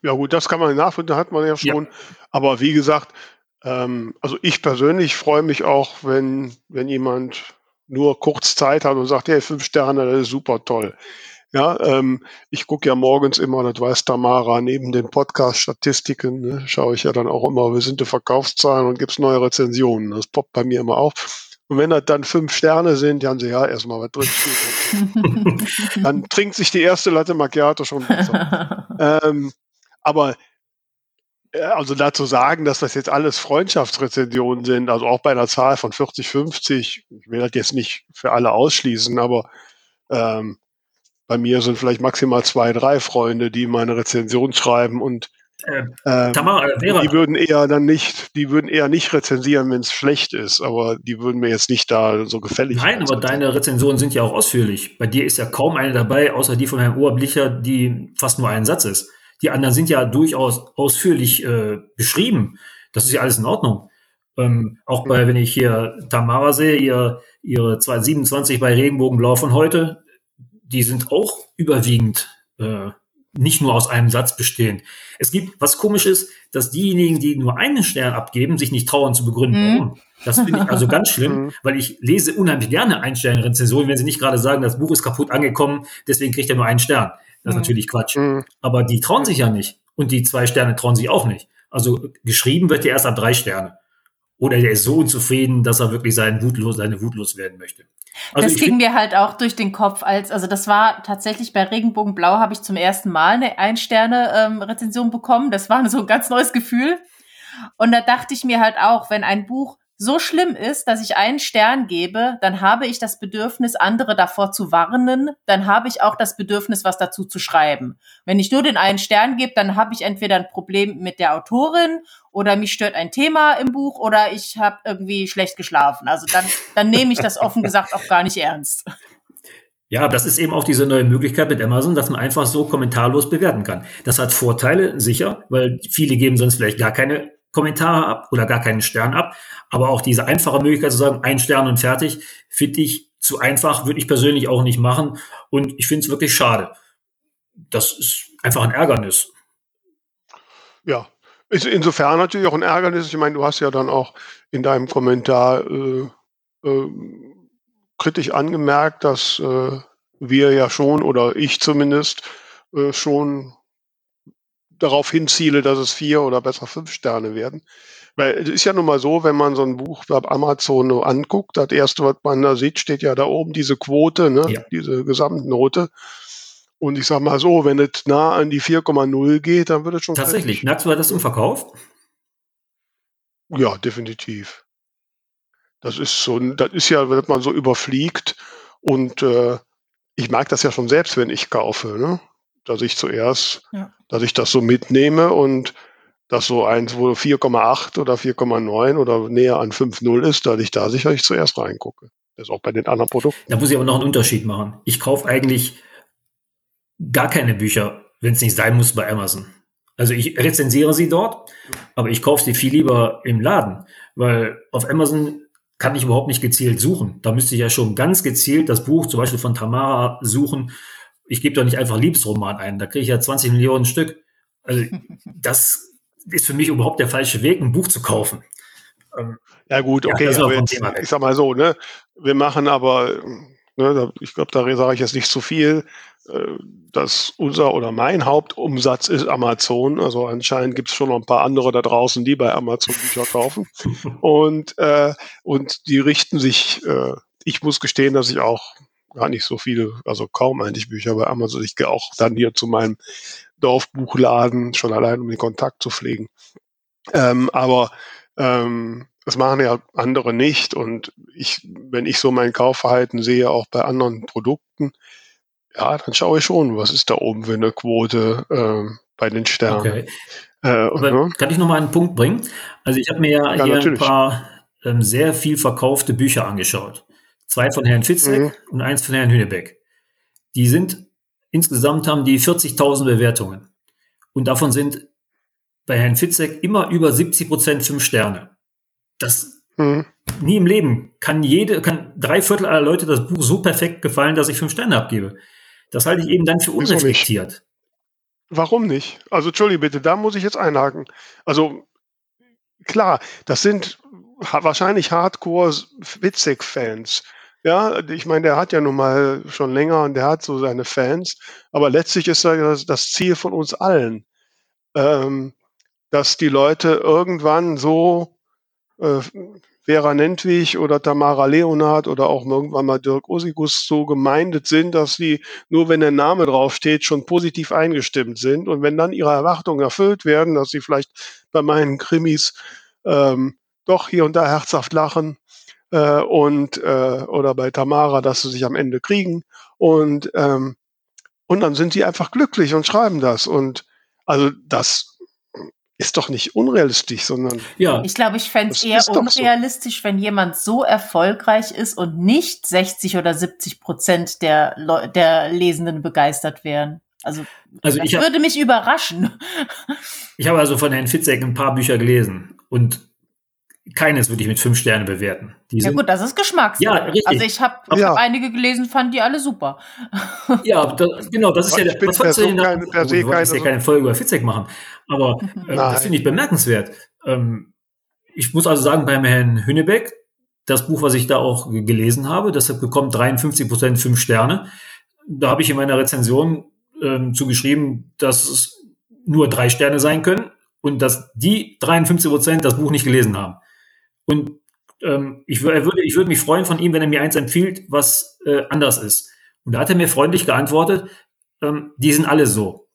Ja gut, das kann man nachvollziehen, hat man ja schon. Ja. Aber wie gesagt, ähm, also ich persönlich freue mich auch, wenn, wenn jemand nur kurz Zeit hat und sagt, hey, fünf Sterne, das ist super toll. Ja, ähm, ich gucke ja morgens immer, das weiß Tamara, neben den Podcast-Statistiken ne, schaue ich ja dann auch immer, wie sind die Verkaufszahlen und gibt es neue Rezensionen. Das poppt bei mir immer auf. Und wenn das dann fünf Sterne sind, dann haben sie ja erstmal was drin dann trinkt sich die erste Latte Macchiato schon besser. ähm, aber also dazu sagen, dass das jetzt alles Freundschaftsrezensionen sind, also auch bei einer Zahl von 40, 50, ich will das jetzt nicht für alle ausschließen, aber ähm, bei mir sind vielleicht maximal zwei, drei Freunde, die meine Rezension schreiben und äh, ähm, Tamara, äh, die würden eher dann nicht, die würden eher nicht rezensieren, wenn es schlecht ist, aber die würden mir jetzt nicht da so gefällig. Nein, aber deine Rezensionen sind ja auch ausführlich. Bei dir ist ja kaum eine dabei, außer die von Herrn Oberblicher, die fast nur ein Satz ist. Die anderen sind ja durchaus ausführlich äh, beschrieben. Das ist ja alles in Ordnung. Ähm, auch bei, wenn ich hier Tamara sehe, ihr, ihre 227 bei Regenbogenblau von heute, die sind auch überwiegend äh, nicht nur aus einem Satz bestehen. Es gibt, was komisch ist, dass diejenigen, die nur einen Stern abgeben, sich nicht trauen zu begründen, mhm. warum. Das finde ich also ganz schlimm, mhm. weil ich lese unheimlich gerne Ein-Sterne-Rezensionen, wenn sie nicht gerade sagen, das Buch ist kaputt angekommen, deswegen kriegt er nur einen Stern. Das ist mhm. natürlich Quatsch. Mhm. Aber die trauen sich ja nicht. Und die zwei Sterne trauen sich auch nicht. Also geschrieben wird ja erst ab drei Sterne. Oder der ist so unzufrieden, dass er wirklich seinen Wutlos, seine Wutlos werden möchte. Also das ging mir halt auch durch den Kopf, als, also das war tatsächlich bei Regenbogenblau habe ich zum ersten Mal eine Ein-Sterne-Rezension ähm, bekommen. Das war so ein ganz neues Gefühl. Und da dachte ich mir halt auch, wenn ein Buch so schlimm ist, dass ich einen Stern gebe, dann habe ich das Bedürfnis, andere davor zu warnen, dann habe ich auch das Bedürfnis, was dazu zu schreiben. Wenn ich nur den einen Stern gebe, dann habe ich entweder ein Problem mit der Autorin oder mich stört ein Thema im Buch oder ich habe irgendwie schlecht geschlafen. Also dann, dann nehme ich das offen gesagt auch gar nicht ernst. Ja, das ist eben auch diese neue Möglichkeit mit Amazon, dass man einfach so kommentarlos bewerten kann. Das hat Vorteile, sicher, weil viele geben sonst vielleicht gar keine Kommentare ab oder gar keinen Stern ab. Aber auch diese einfache Möglichkeit zu sagen, ein Stern und fertig, finde ich zu einfach, würde ich persönlich auch nicht machen. Und ich finde es wirklich schade. Das ist einfach ein Ärgernis. Ja, ist insofern natürlich auch ein Ärgernis. Ich meine, du hast ja dann auch in deinem Kommentar äh, äh, kritisch angemerkt, dass äh, wir ja schon oder ich zumindest äh, schon darauf hinziele, dass es vier oder besser fünf Sterne werden. Weil es ist ja nun mal so, wenn man so ein Buch bei Amazon anguckt, das erste, was man da sieht, steht ja da oben diese Quote, ne? Ja. diese Gesamtnote. Und ich sag mal so, wenn es nah an die 4,0 geht, dann wird es schon. Tatsächlich, merkst du das im Verkauf? Ja, definitiv. Das ist so, das ist ja, wenn man so überfliegt und äh, ich mag das ja schon selbst, wenn ich kaufe, ne? Dass ich zuerst, ja. dass ich das so mitnehme und dass so eins, wo 4,8 oder 4,9 oder näher an 5,0 ist, dass ich da sicherlich zuerst reingucke. Das ist auch bei den anderen Produkten. Da muss ich aber noch einen Unterschied machen. Ich kaufe eigentlich gar keine Bücher, wenn es nicht sein muss, bei Amazon. Also ich rezensiere sie dort, aber ich kaufe sie viel lieber im Laden, weil auf Amazon kann ich überhaupt nicht gezielt suchen. Da müsste ich ja schon ganz gezielt das Buch zum Beispiel von Tamara suchen ich gebe doch nicht einfach Liebesroman ein, da kriege ich ja 20 Millionen Stück. Also das ist für mich überhaupt der falsche Weg, ein Buch zu kaufen. Ähm, ja gut, okay, ja, jetzt, ich sag mal so, ne, wir machen aber, ne, ich glaube, da sage ich jetzt nicht zu viel, äh, dass unser oder mein Hauptumsatz ist Amazon. Also anscheinend gibt es schon noch ein paar andere da draußen, die bei Amazon Bücher kaufen. und, äh, und die richten sich, äh, ich muss gestehen, dass ich auch gar nicht so viele, also kaum eigentlich Bücher bei Amazon. Ich gehe auch dann hier zu meinem Dorfbuchladen, schon allein um den Kontakt zu pflegen. Ähm, aber ähm, das machen ja andere nicht. Und ich, wenn ich so mein Kaufverhalten sehe, auch bei anderen Produkten, ja, dann schaue ich schon, was ist da oben für eine Quote äh, bei den Sternen. Okay. Äh, ne? Kann ich noch mal einen Punkt bringen? Also ich habe mir ja, ja hier natürlich. ein paar ähm, sehr viel verkaufte Bücher angeschaut. Zwei von Herrn Fitzek mhm. und eins von Herrn Hünebeck. Die sind, insgesamt haben die 40.000 Bewertungen. Und davon sind bei Herrn Fitzek immer über 70 Prozent fünf Sterne. Das mhm. nie im Leben kann jede, kann drei Viertel aller Leute das Buch so perfekt gefallen, dass ich fünf Sterne abgebe. Das halte ich eben dann für unreflektiert. Warum nicht? Also, Entschuldige bitte, da muss ich jetzt einhaken. Also, klar, das sind wahrscheinlich Hardcore-Witzig-Fans. Ja, ich meine, der hat ja nun mal schon länger und der hat so seine Fans, aber letztlich ist das, das Ziel von uns allen, ähm, dass die Leute irgendwann so äh, Vera Nentwich oder Tamara Leonhardt oder auch irgendwann mal Dirk Osigus so gemeindet sind, dass sie nur wenn der Name draufsteht, schon positiv eingestimmt sind. Und wenn dann ihre Erwartungen erfüllt werden, dass sie vielleicht bei meinen Krimis ähm, doch hier und da herzhaft lachen äh, und äh, oder bei Tamara, dass sie sich am Ende kriegen und ähm, und dann sind die einfach glücklich und schreiben das und also das ist doch nicht unrealistisch, sondern ja. Ich glaube, ich fände es eher unrealistisch, so. wenn jemand so erfolgreich ist und nicht 60 oder 70 Prozent der, Le der Lesenden begeistert wären. Also, also das hab, würde mich überraschen. Ich habe also von Herrn Fitzek ein paar Bücher gelesen und keines würde ich mit fünf Sternen bewerten. Die ja gut, das ist Geschmackssache. Ja, richtig. Also ich habe ja. hab einige gelesen, fand die alle super. Ja, das, genau, das ist ja, der, was denn da, keine, per se ja keine Folge über Fitzek machen, aber äh, das finde ich bemerkenswert. Ähm, ich muss also sagen, beim Herrn Hünnebeck, das Buch, was ich da auch gelesen habe, das bekommt 53 Prozent fünf Sterne. Da habe ich in meiner Rezension ähm, zugeschrieben, dass es nur drei Sterne sein können und dass die 53 Prozent das Buch nicht gelesen haben. Und ähm, ich, würde, ich würde mich freuen von ihm, wenn er mir eins empfiehlt, was äh, anders ist. Und da hat er mir freundlich geantwortet, ähm, die sind alle so.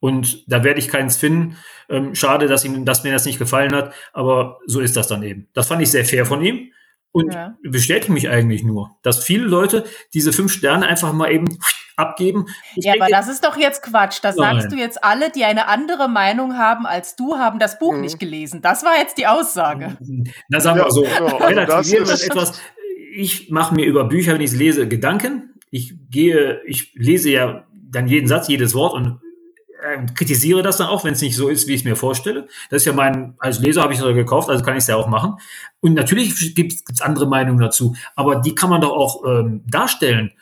Und da werde ich keins finden. Ähm, schade, dass, ihm, dass mir das nicht gefallen hat, aber so ist das dann eben. Das fand ich sehr fair von ihm und ja. bestätigt mich eigentlich nur, dass viele Leute diese fünf Sterne einfach mal eben abgeben. Ich ja, denke, aber das ist doch jetzt Quatsch. Das nein. sagst du jetzt alle, die eine andere Meinung haben als du, haben das Buch mhm. nicht gelesen. Das war jetzt die Aussage. Na, sagen wir ja, so, ja, relativieren wir etwas. Ich mache mir über Bücher, wenn ich es lese, Gedanken. Ich gehe, ich lese ja dann jeden Satz, jedes Wort und äh, kritisiere das dann auch, wenn es nicht so ist, wie ich es mir vorstelle. Das ist ja mein, als Leser habe ich es gekauft, also kann ich es ja auch machen. Und natürlich gibt es andere Meinungen dazu, aber die kann man doch auch ähm, darstellen.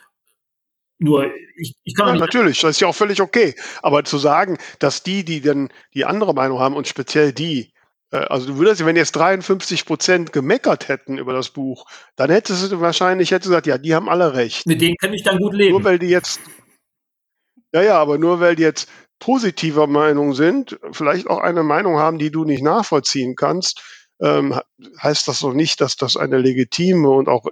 Nur ich, ich kann ja, natürlich, das ist ja auch völlig okay. Aber zu sagen, dass die, die dann die andere Meinung haben und speziell die, äh, also du würdest, wenn jetzt 53 Prozent gemeckert hätten über das Buch, dann hättest du wahrscheinlich hättest gesagt, ja, die haben alle recht. Mit denen kann ich dann gut leben. Nur weil die jetzt, ja, ja, aber nur weil die jetzt positiver Meinung sind, vielleicht auch eine Meinung haben, die du nicht nachvollziehen kannst, ähm, heißt das noch nicht, dass das eine legitime und auch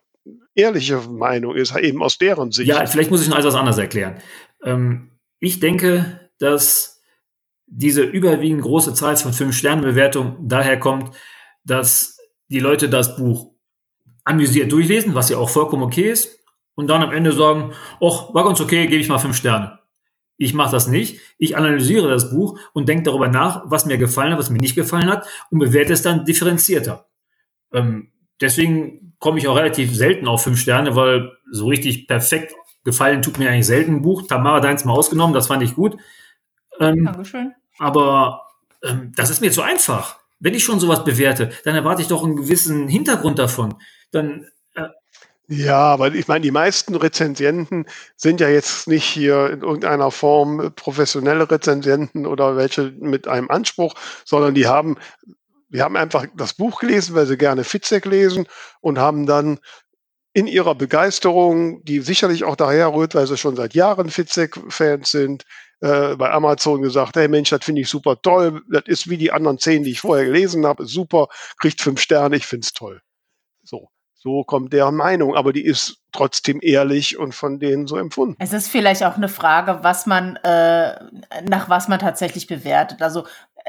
ehrliche Meinung ist, eben aus deren Sicht. Ja, vielleicht muss ich noch etwas anderes erklären. Ähm, ich denke, dass diese überwiegend große Zahl von fünf Sternen Bewertung daher kommt, dass die Leute das Buch amüsiert durchlesen, was ja auch vollkommen okay ist, und dann am Ende sagen, ach, war ganz okay, gebe ich mal fünf Sterne. Ich mache das nicht. Ich analysiere das Buch und denke darüber nach, was mir gefallen hat, was mir nicht gefallen hat und bewerte es dann differenzierter. Ähm, deswegen komme ich auch relativ selten auf fünf Sterne, weil so richtig perfekt gefallen tut mir eigentlich selten ein Buch. Tamara deins mal ausgenommen, das fand ich gut. Ähm, Dankeschön. Aber ähm, das ist mir zu einfach. Wenn ich schon sowas bewerte, dann erwarte ich doch einen gewissen Hintergrund davon. Dann ja, aber ich meine, die meisten Rezensienten sind ja jetzt nicht hier in irgendeiner Form professionelle Rezensienten oder welche mit einem Anspruch, sondern die haben, die haben einfach das Buch gelesen, weil sie gerne Fitzek lesen und haben dann in ihrer Begeisterung, die sicherlich auch daher rührt, weil sie schon seit Jahren Fitzek-Fans sind, äh, bei Amazon gesagt, hey Mensch, das finde ich super toll, das ist wie die anderen zehn, die ich vorher gelesen habe, super, kriegt fünf Sterne, ich finde es toll. So. So kommt deren Meinung, aber die ist trotzdem ehrlich und von denen so empfunden. Es ist vielleicht auch eine Frage, was man, äh, nach was man tatsächlich bewertet. Also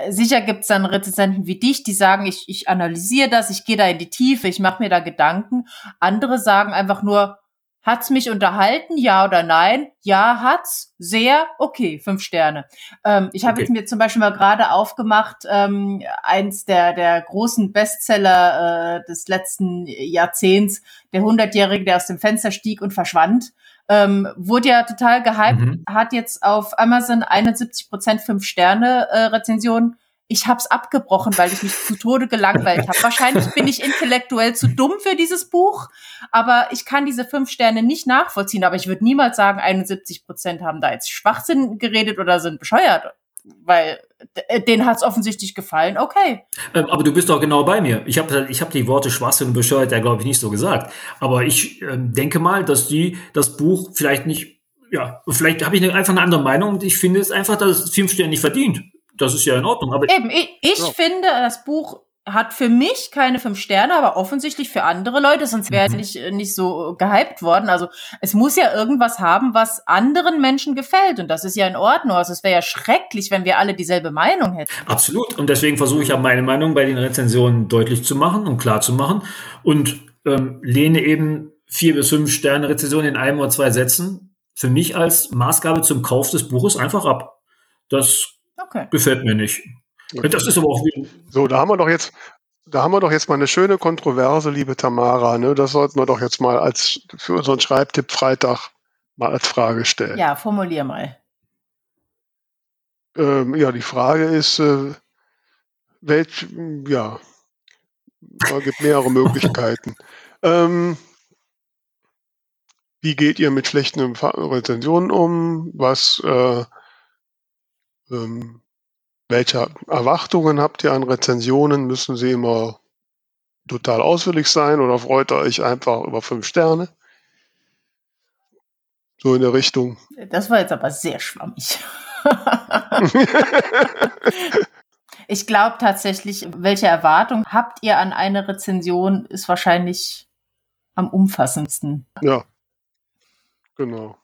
sicher gibt es dann Rezensenten wie dich, die sagen, ich, ich analysiere das, ich gehe da in die Tiefe, ich mache mir da Gedanken. Andere sagen einfach nur, Hat's mich unterhalten? Ja oder nein? Ja, hat's. Sehr. Okay, fünf Sterne. Ähm, ich habe okay. jetzt mir zum Beispiel mal gerade aufgemacht, ähm, eins der, der großen Bestseller äh, des letzten Jahrzehnts, der Hundertjährige, der aus dem Fenster stieg und verschwand. Ähm, wurde ja total gehypt, mhm. hat jetzt auf Amazon 71 Prozent fünf Sterne äh, Rezension ich habe es abgebrochen, weil ich mich zu Tode gelangweilt habe. Wahrscheinlich bin ich intellektuell zu dumm für dieses Buch, aber ich kann diese fünf Sterne nicht nachvollziehen. Aber ich würde niemals sagen, 71 Prozent haben da jetzt Schwachsinn geredet oder sind bescheuert, weil denen hat es offensichtlich gefallen. Okay. Ähm, aber du bist doch genau bei mir. Ich habe ich hab die Worte Schwachsinn und bescheuert ja, glaube ich, nicht so gesagt. Aber ich äh, denke mal, dass die das Buch vielleicht nicht ja, vielleicht habe ich einfach eine andere Meinung und ich finde es einfach, dass es fünf Sterne nicht verdient das ist ja in Ordnung. Aber Eben, ich, ich ja. finde, das Buch hat für mich keine fünf Sterne, aber offensichtlich für andere Leute, sonst wäre mhm. es nicht, nicht so gehypt worden. Also es muss ja irgendwas haben, was anderen Menschen gefällt. Und das ist ja in Ordnung. Also es wäre ja schrecklich, wenn wir alle dieselbe Meinung hätten. Absolut. Und deswegen versuche ich ja meine Meinung bei den Rezensionen deutlich zu machen und klar zu machen. Und ähm, lehne eben vier bis fünf Sterne Rezensionen in einem oder zwei Sätzen für mich als Maßgabe zum Kauf des Buches einfach ab. Das Okay. Gefällt mir nicht. Okay. Das ist aber auch So, da haben wir doch jetzt, da haben wir doch jetzt mal eine schöne Kontroverse, liebe Tamara. Ne? Das sollten wir doch jetzt mal als für unseren Schreibtipp Freitag mal als Frage stellen. Ja, formulier mal. Ähm, ja, die Frage ist, äh, welch, ja, da gibt mehrere Möglichkeiten. Ähm, wie geht ihr mit schlechten Rezensionen um? Was äh, ähm, welche Erwartungen habt ihr an Rezensionen? Müssen sie immer total ausführlich sein oder freut ihr euch einfach über fünf Sterne? So in der Richtung. Das war jetzt aber sehr schwammig. ich glaube tatsächlich, welche Erwartung habt ihr an eine Rezension, ist wahrscheinlich am umfassendsten. Ja, genau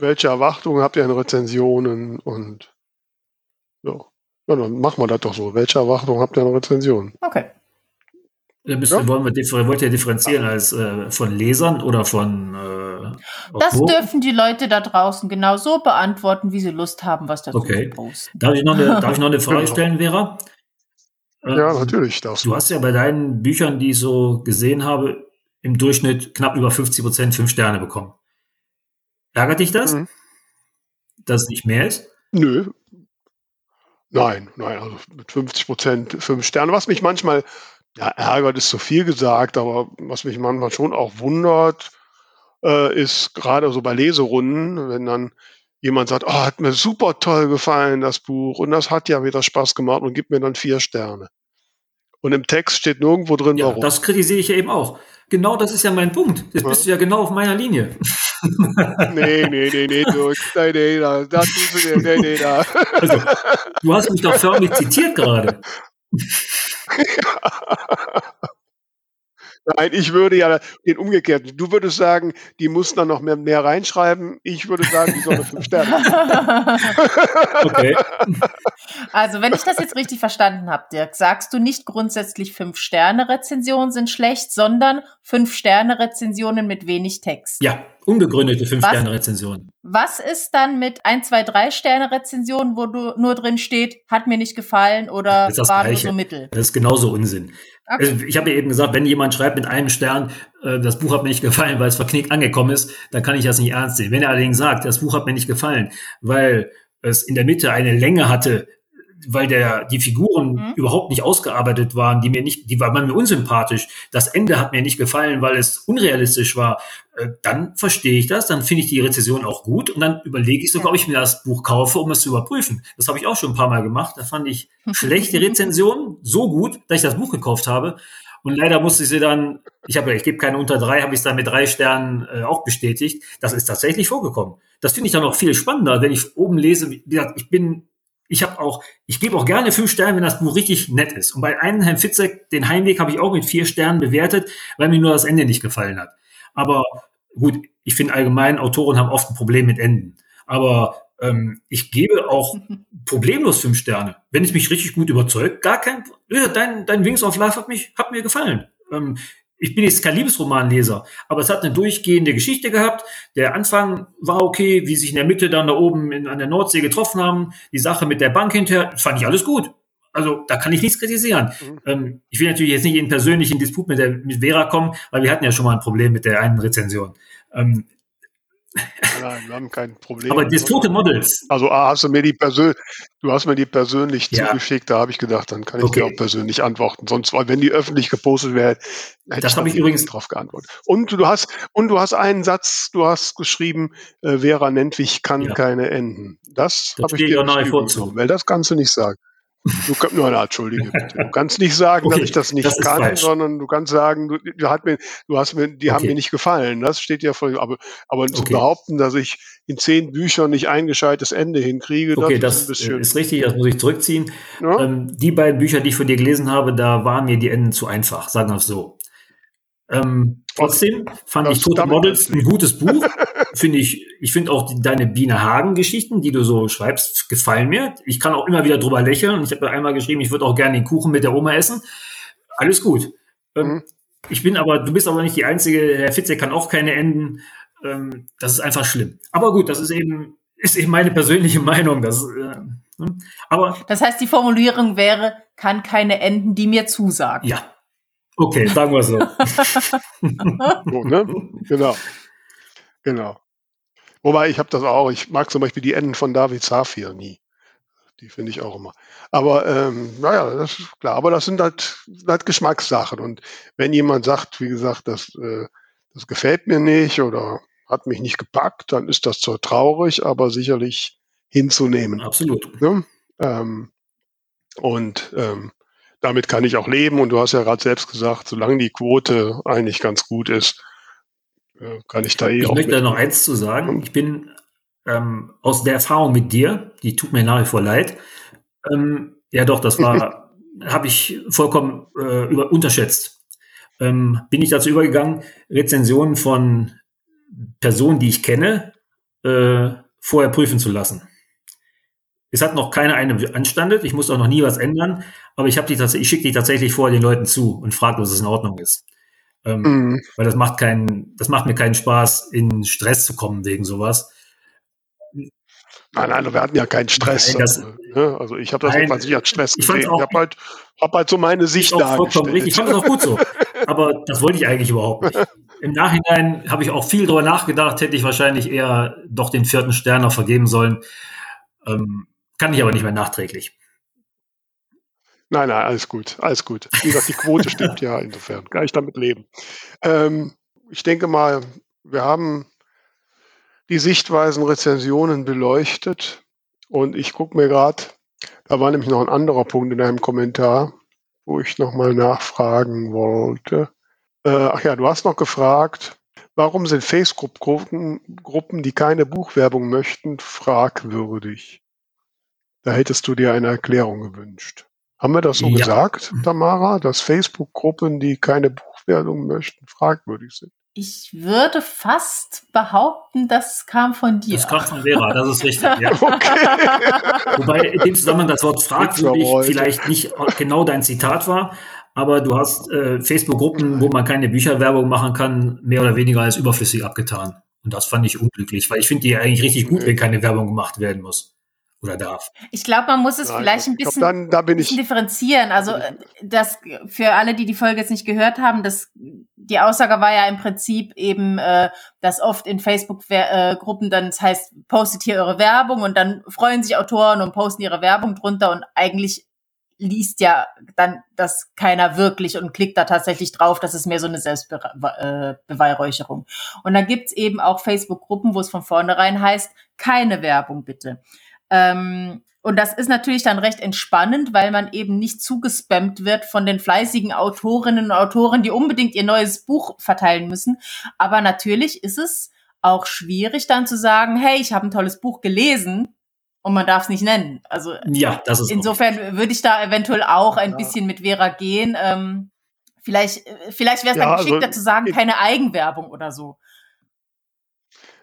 welche Erwartungen habt ihr an Rezensionen und ja. ja, dann machen wir das doch so. Welche Erwartungen habt ihr an Rezensionen? Okay. Da müssen, ja. wollen wir differ wollt ihr differenzieren als äh, von Lesern oder von äh, Das dürfen die Leute da draußen genau so beantworten, wie sie Lust haben, was dazu okay. zu posten. Darf ich noch eine, darf ich noch eine Frage genau. stellen, Vera? Ja, ähm, natürlich darfst du. Du hast ja bei deinen Büchern, die ich so gesehen habe, im Durchschnitt knapp über 50 Prozent fünf Sterne bekommen. Ärgert dich das? Mhm. Dass es nicht mehr ist? Nö. Nein, nein, also mit 50 Prozent fünf Sterne. Was mich manchmal, ja, ärgert ist zu viel gesagt, aber was mich manchmal schon auch wundert, äh, ist gerade so bei Leserunden, wenn dann jemand sagt, oh, hat mir super toll gefallen, das Buch, und das hat ja wieder Spaß gemacht und gibt mir dann vier Sterne. Und im Text steht nirgendwo drin, ja, warum. Das kritisiere ich ja eben auch. Genau das ist ja mein Punkt. Jetzt ja. bist du ja genau auf meiner Linie. Nee, nee, nee, nee, du, nee, nee, da, da tust du, nee, nee, da. Also, du hast mich doch förmlich zitiert gerade. Nein, ich würde ja den umgekehrten. Du würdest sagen, die muss dann noch mehr, mehr reinschreiben. Ich würde sagen, die soll fünf Sterne. okay. Also, wenn ich das jetzt richtig verstanden habe, Dirk, sagst du nicht grundsätzlich fünf Sterne Rezensionen sind schlecht, sondern fünf Sterne Rezensionen mit wenig Text. Ja, unbegründete fünf Sterne Rezensionen. Was ist dann mit ein, zwei, drei Sterne Rezensionen, wo du nur drin steht, hat mir nicht gefallen oder war nur so mittel? Das ist genauso Unsinn. Also ich habe ja eben gesagt, wenn jemand schreibt mit einem Stern, äh, das Buch hat mir nicht gefallen, weil es verknickt angekommen ist, dann kann ich das nicht ernst sehen. Wenn er allerdings sagt, das Buch hat mir nicht gefallen, weil es in der Mitte eine Länge hatte, weil der, die Figuren mhm. überhaupt nicht ausgearbeitet waren, die mir nicht, die waren mir unsympathisch. Das Ende hat mir nicht gefallen, weil es unrealistisch war. Äh, dann verstehe ich das, dann finde ich die Rezession auch gut und dann überlege ich sogar, ja. ob ich mir das Buch kaufe, um es zu überprüfen. Das habe ich auch schon ein paar Mal gemacht. Da fand ich schlechte Rezensionen so gut, dass ich das Buch gekauft habe. Und leider musste ich sie dann, ich habe, ich gebe keine unter drei, habe ich es dann mit drei Sternen äh, auch bestätigt. Das ist tatsächlich vorgekommen. Das finde ich dann auch viel spannender, wenn ich oben lese, wie gesagt, ich bin ich habe auch, ich gebe auch gerne fünf Sterne, wenn das Buch richtig nett ist. Und bei einem Herrn Fitzek, den Heimweg, habe ich auch mit vier Sternen bewertet, weil mir nur das Ende nicht gefallen hat. Aber gut, ich finde allgemein, Autoren haben oft ein Problem mit Enden. Aber ähm, ich gebe auch problemlos fünf Sterne, wenn es mich richtig gut überzeugt. Gar kein, dein, dein Wings of Life hat mich, hat mir gefallen. Ähm, ich bin jetzt kein Liebesromanleser, aber es hat eine durchgehende Geschichte gehabt. Der Anfang war okay, wie sich in der Mitte dann da oben in, an der Nordsee getroffen haben. Die Sache mit der Bank hinterher, fand ich alles gut. Also da kann ich nichts kritisieren. Mhm. Ähm, ich will natürlich jetzt nicht in persönlichen Disput mit, der, mit Vera kommen, weil wir hatten ja schon mal ein Problem mit der einen Rezension. Ähm, Nein, wir haben kein Problem. Aber das tote Models. Also A, hast du mir die persönlich, du hast mir die persönlich ja. zugeschickt, da habe ich gedacht, dann kann ich okay. dir auch persönlich antworten. Sonst, wenn die öffentlich gepostet wäre, hätte das ich, ich übrigens drauf geantwortet. Und du hast, und du hast einen Satz, du hast geschrieben, äh, Vera Nentwich kann ja. keine enden. Das, das habe ich dir nicht vorzu. Weil das kannst du nicht sagen. Du, kannst, nur, na, entschuldige bitte. Du kannst nicht sagen, okay, dass ich das nicht das kann, falsch. sondern du kannst sagen, du, du, hat mir, du hast mir, die okay. haben mir nicht gefallen. Das steht ja voll. Aber, aber okay. zu behaupten, dass ich in zehn Büchern nicht ein gescheites Ende hinkriege, okay, das, das ist, ist, richtig, das muss ich zurückziehen. Ja? Ähm, die beiden Bücher, die ich von dir gelesen habe, da waren mir die Enden zu einfach, sagen wir es so. Ähm, trotzdem fand das ich Tote Models ein gutes Buch. finde ich, ich finde auch die, deine Biene Hagen-Geschichten, die du so schreibst, gefallen mir. Ich kann auch immer wieder drüber lächeln. Ich habe ja einmal geschrieben, ich würde auch gerne den Kuchen mit der Oma essen. Alles gut. Ähm, mhm. Ich bin aber, du bist aber nicht die Einzige. Herr Fitze kann auch keine enden. Ähm, das ist einfach schlimm. Aber gut, das ist eben, ist eben meine persönliche Meinung. Das, äh, ne? aber das heißt, die Formulierung wäre, kann keine enden, die mir zusagen. Ja, Okay, sagen wir so. so ne? Genau. Genau. Wobei ich habe das auch, ich mag zum Beispiel die Enden von David Safir nie. Die finde ich auch immer. Aber ähm, naja, das ist klar. Aber das sind halt, halt Geschmackssachen. Und wenn jemand sagt, wie gesagt, das, äh, das gefällt mir nicht oder hat mich nicht gepackt, dann ist das zwar traurig, aber sicherlich hinzunehmen. Absolut. Ne? Ähm, und ähm, damit kann ich auch leben. Und du hast ja gerade selbst gesagt, solange die Quote eigentlich ganz gut ist, äh, kann ich da eh ich auch. Ich möchte da noch eins zu sagen. Ich bin ähm, aus der Erfahrung mit dir, die tut mir nach wie vor leid. Ähm, ja, doch, das war, habe ich vollkommen äh, über, unterschätzt. Ähm, bin ich dazu übergegangen, Rezensionen von Personen, die ich kenne, äh, vorher prüfen zu lassen. Es hat noch keine eine anstandet, ich muss auch noch nie was ändern, aber ich habe die ich schicke die tatsächlich vorher den Leuten zu und frage, ob es in Ordnung ist. Ähm, mhm. Weil das macht keinen, das macht mir keinen Spaß, in Stress zu kommen wegen sowas. Nein, nein, wir hatten ja keinen Stress. Nein, das, ne? Also ich habe das nein, nicht als Stress ich gesehen. Auch, ich habe halt, hab halt so meine Sicht dargestellt. Ich fand das auch gut so. Aber das wollte ich eigentlich überhaupt nicht. Im Nachhinein habe ich auch viel darüber nachgedacht, hätte ich wahrscheinlich eher doch den vierten Stern noch vergeben sollen. Ähm, kann ich aber nicht mehr nachträglich. Nein, nein, alles gut, alles gut. Wie gesagt, die Quote stimmt ja, insofern kann ich damit leben. Ähm, ich denke mal, wir haben die Sichtweisen, Rezensionen beleuchtet und ich gucke mir gerade, da war nämlich noch ein anderer Punkt in einem Kommentar, wo ich nochmal nachfragen wollte. Äh, ach ja, du hast noch gefragt, warum sind Facebook-Gruppen, Gruppen, die keine Buchwerbung möchten, fragwürdig? Da hättest du dir eine Erklärung gewünscht. Haben wir das so ja. gesagt, Tamara, dass Facebook-Gruppen, die keine Buchwerbung möchten, fragwürdig sind? Ich würde fast behaupten, das kam von dir. Das kam von Vera, das ist richtig. Ja. Okay. Wobei in dem Zusammenhang das Wort fragwürdig vielleicht nicht genau dein Zitat war, aber du hast äh, Facebook-Gruppen, wo man keine Bücherwerbung machen kann, mehr oder weniger als überflüssig abgetan. Und das fand ich unglücklich, weil ich finde die eigentlich richtig gut, wenn keine Werbung gemacht werden muss oder darf. Ich glaube, man muss es Nein, vielleicht ein bisschen, glaub, dann, da bisschen differenzieren. Also äh, das für alle, die die Folge jetzt nicht gehört haben, das die Aussage war ja im Prinzip eben, äh, dass oft in Facebook-Gruppen äh, dann das heißt, postet hier eure Werbung und dann freuen sich Autoren und posten ihre Werbung drunter und eigentlich liest ja dann das keiner wirklich und klickt da tatsächlich drauf. Das ist mehr so eine Selbstbeweihräucherung. Äh, und dann gibt's eben auch Facebook-Gruppen, wo es von vornherein heißt, keine Werbung bitte. Ähm, und das ist natürlich dann recht entspannend, weil man eben nicht zugespammt wird von den fleißigen Autorinnen und Autoren, die unbedingt ihr neues Buch verteilen müssen. Aber natürlich ist es auch schwierig dann zu sagen, hey, ich habe ein tolles Buch gelesen und man darf es nicht nennen. Also ja, das ist insofern würde ich da eventuell auch ein ja. bisschen mit Vera gehen. Ähm, vielleicht vielleicht wäre es ja, dann geschickter also, zu sagen, keine Eigenwerbung oder so.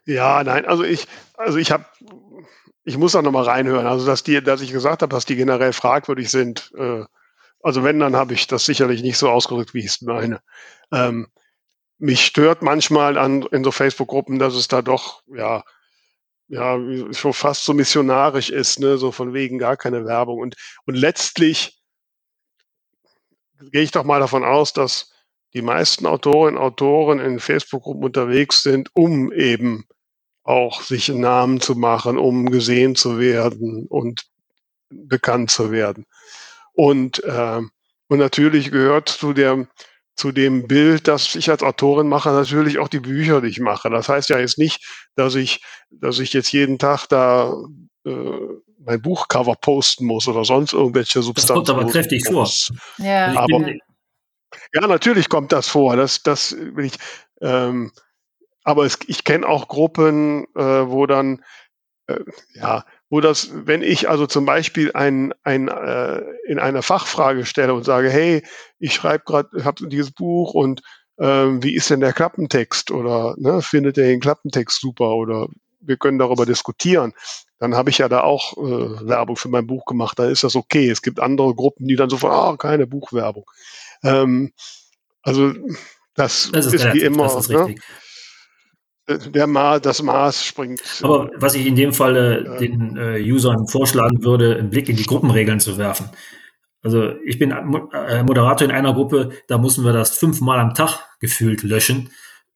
Ja, nein, also ich, also ich habe ich muss da nochmal reinhören. Also, dass die, dass ich gesagt habe, dass die generell fragwürdig sind. Äh, also wenn, dann habe ich das sicherlich nicht so ausgedrückt, wie ich es meine. Ähm, mich stört manchmal an, in so Facebook-Gruppen, dass es da doch, ja, ja, schon fast so missionarisch ist, ne, so von wegen gar keine Werbung. Und, und letztlich gehe ich doch mal davon aus, dass die meisten Autorinnen und Autoren in Facebook-Gruppen unterwegs sind, um eben auch sich einen Namen zu machen, um gesehen zu werden und bekannt zu werden. Und, äh, und natürlich gehört zu der zu dem Bild, das ich als Autorin mache, natürlich auch die Bücher, die ich mache. Das heißt ja jetzt nicht, dass ich, dass ich jetzt jeden Tag da äh, mein Buchcover posten muss oder sonst irgendwelche Substanzen. Das kommt aber kräftig vor. Ja. Aber, ja, natürlich kommt das vor. Das, das will ich. Ähm, aber es, ich kenne auch Gruppen, äh, wo dann, äh, ja, wo das, wenn ich also zum Beispiel ein, ein, äh, in einer Fachfrage stelle und sage, hey, ich schreibe gerade, habe dieses Buch und ähm, wie ist denn der Klappentext oder ne, findet ihr den Klappentext super oder wir können darüber diskutieren, dann habe ich ja da auch äh, Werbung für mein Buch gemacht, dann ist das okay. Es gibt andere Gruppen, die dann so ah, oh, keine Buchwerbung. Ähm, also das, das ist, ist wie immer. Das ist ne? Der Ma das Maß springt. Aber was ich in dem Fall äh, den äh, Usern vorschlagen würde, einen Blick in die Gruppenregeln zu werfen. Also ich bin äh, Moderator in einer Gruppe, da mussten wir das fünfmal am Tag gefühlt löschen,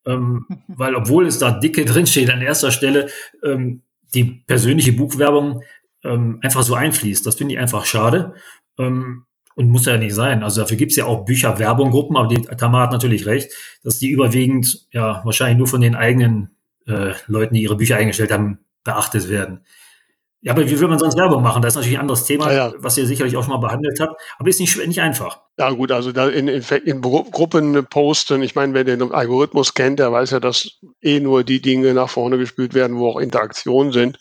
ähm, weil obwohl es da dicke drinsteht an erster Stelle, ähm, die persönliche Buchwerbung ähm, einfach so einfließt. Das finde ich einfach schade. Ähm, und muss ja nicht sein. Also dafür gibt es ja auch Bücher-Werbung-Gruppen, aber die Tamar hat natürlich recht, dass die überwiegend ja wahrscheinlich nur von den eigenen äh, Leuten, die ihre Bücher eingestellt haben, beachtet werden. Ja, aber wie will man sonst Werbung machen? Das ist natürlich ein anderes Thema, ja, ja. was ihr sicherlich auch schon mal behandelt habt. Aber ist nicht, nicht einfach. Ja, gut, also da in, in, in Gruppen posten. Ich meine, wer den Algorithmus kennt, der weiß ja, dass eh nur die Dinge nach vorne gespielt werden, wo auch Interaktionen sind.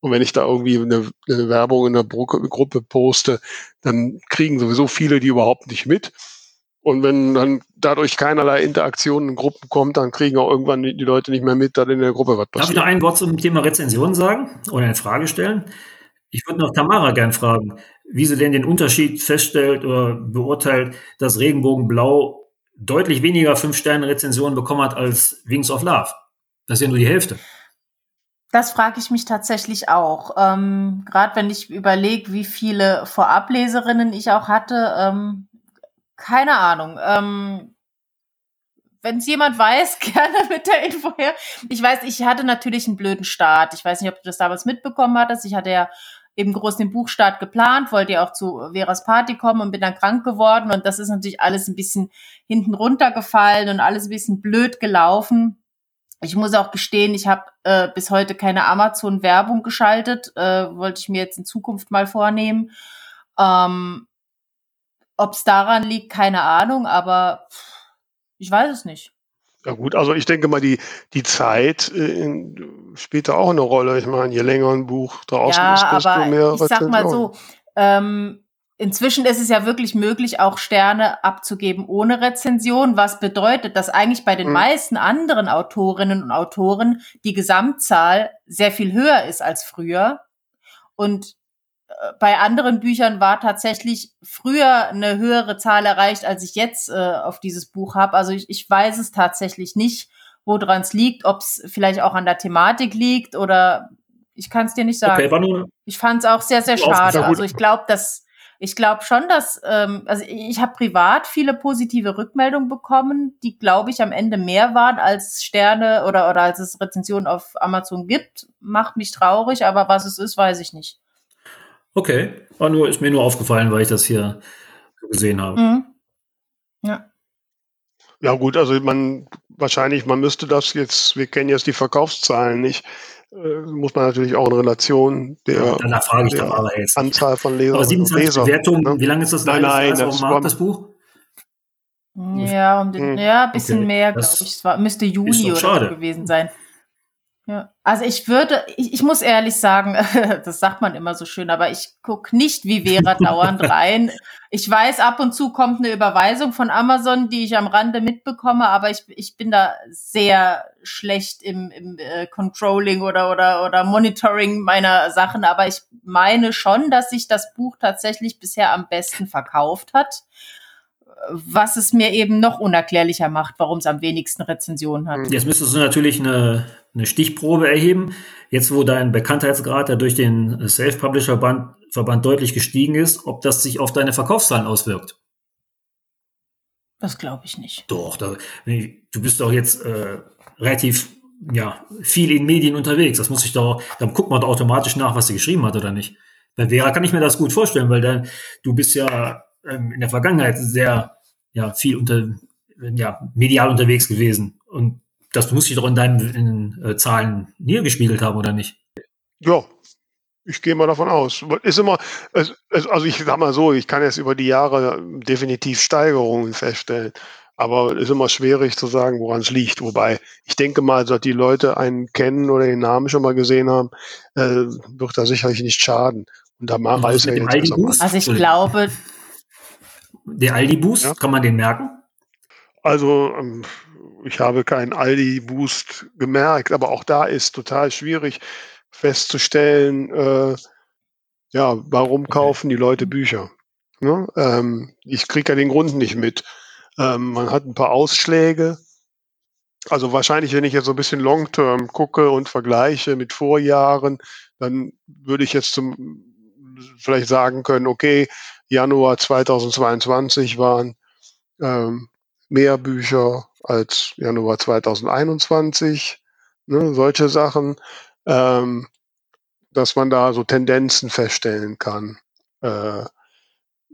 Und wenn ich da irgendwie eine, eine Werbung in der Gruppe poste, dann kriegen sowieso viele die überhaupt nicht mit. Und wenn dann dadurch keinerlei Interaktion in Gruppen kommt, dann kriegen auch irgendwann die Leute nicht mehr mit, dass in der Gruppe was passiert. Darf ich noch ein Wort zum Thema Rezension sagen oder eine Frage stellen? Ich würde noch Tamara gern fragen, wie sie denn den Unterschied feststellt oder beurteilt, dass Regenbogenblau deutlich weniger Fünf-Sterne-Rezensionen bekommen hat als Wings of Love. Das ist ja nur die Hälfte. Das frage ich mich tatsächlich auch. Ähm, Gerade wenn ich überlege, wie viele Vorableserinnen ich auch hatte, ähm, keine Ahnung. Ähm, wenn es jemand weiß, gerne mit der Info her. Ich weiß, ich hatte natürlich einen blöden Start. Ich weiß nicht, ob du das damals mitbekommen hattest. Ich hatte ja eben groß den Buchstart geplant, wollte ja auch zu Veras Party kommen und bin dann krank geworden. Und das ist natürlich alles ein bisschen hinten runtergefallen und alles ein bisschen blöd gelaufen. Ich muss auch gestehen, ich habe äh, bis heute keine Amazon-Werbung geschaltet. Äh, wollte ich mir jetzt in Zukunft mal vornehmen. Ähm, Ob es daran liegt, keine Ahnung, aber ich weiß es nicht. Ja gut, also ich denke mal, die, die Zeit äh, spielt da auch eine Rolle. Ich meine, je länger ein Buch draußen ja, ist, desto aber mehr Ich sag mal so, ähm, inzwischen ist es ja wirklich möglich, auch Sterne abzugeben ohne Rezension, was bedeutet, dass eigentlich bei den hm. meisten anderen Autorinnen und Autoren die Gesamtzahl sehr viel höher ist als früher. Und bei anderen Büchern war tatsächlich früher eine höhere Zahl erreicht, als ich jetzt äh, auf dieses Buch habe. Also ich, ich weiß es tatsächlich nicht, woran es liegt, ob es vielleicht auch an der Thematik liegt oder ich kann es dir nicht sagen. Okay, nur, ich fand es auch sehr, sehr schade. Also ich glaube, dass ich glaube schon, dass ähm, also ich habe privat viele positive Rückmeldungen bekommen, die glaube ich am Ende mehr waren als Sterne oder oder als es Rezensionen auf Amazon gibt. Macht mich traurig, aber was es ist, weiß ich nicht. Okay, war nur, ist mir nur aufgefallen, weil ich das hier gesehen habe. Mhm. Ja. Ja gut, also man wahrscheinlich, man müsste das jetzt, wir kennen jetzt die Verkaufszahlen nicht, muss man natürlich auch in Relation der, danach frage ich der aber jetzt. Anzahl von Lesern. Aber 27 Leser, Bewertungen, ne? wie lange ist das? Nein, nein, das war, das Buch? Ja, um den, hm. ja, ein bisschen okay. mehr, glaube ich. Es war, müsste Juni oder so gewesen sein. Ja, also ich würde, ich, ich muss ehrlich sagen, das sagt man immer so schön, aber ich guck nicht wie Vera dauernd rein. Ich weiß, ab und zu kommt eine Überweisung von Amazon, die ich am Rande mitbekomme, aber ich, ich bin da sehr schlecht im, im äh, Controlling oder, oder, oder Monitoring meiner Sachen. Aber ich meine schon, dass sich das Buch tatsächlich bisher am besten verkauft hat was es mir eben noch unerklärlicher macht, warum es am wenigsten Rezensionen hat. Jetzt müsstest du natürlich eine, eine Stichprobe erheben. Jetzt, wo dein Bekanntheitsgrad ja durch den Self-Publisher-Verband Verband deutlich gestiegen ist, ob das sich auf deine Verkaufszahlen auswirkt. Das glaube ich nicht. Doch, da, du bist doch jetzt äh, relativ ja, viel in Medien unterwegs. Das muss ich doch, dann guckt man doch automatisch nach, was sie geschrieben hat oder nicht. Bei Vera kann ich mir das gut vorstellen, weil dann, du bist ja ähm, in der Vergangenheit sehr ja, viel unter, ja, medial unterwegs gewesen. Und das muss sich doch in deinen in, äh, Zahlen niedergespiegelt haben, oder nicht? Ja, ich gehe mal davon aus. Ist immer, also ich sag mal so, ich kann jetzt über die Jahre definitiv Steigerungen feststellen. Aber es ist immer schwierig zu sagen, woran es liegt. Wobei ich denke mal, dass die Leute einen kennen oder den Namen schon mal gesehen haben, äh, wird da sicherlich nicht schaden. Und da mal ist ja jetzt. Also ich glaube, der Aldi-Boost, ja. kann man den merken? Also, ähm, ich habe keinen Aldi-Boost gemerkt, aber auch da ist total schwierig festzustellen, äh, ja, warum okay. kaufen die Leute Bücher? Ne? Ähm, ich kriege ja den Grund nicht mit. Ähm, man hat ein paar Ausschläge. Also wahrscheinlich, wenn ich jetzt so ein bisschen Long-Term gucke und vergleiche mit Vorjahren, dann würde ich jetzt zum vielleicht sagen können, okay, Januar 2022 waren ähm, mehr Bücher als Januar 2021, ne, solche Sachen, ähm, dass man da so Tendenzen feststellen kann. Äh,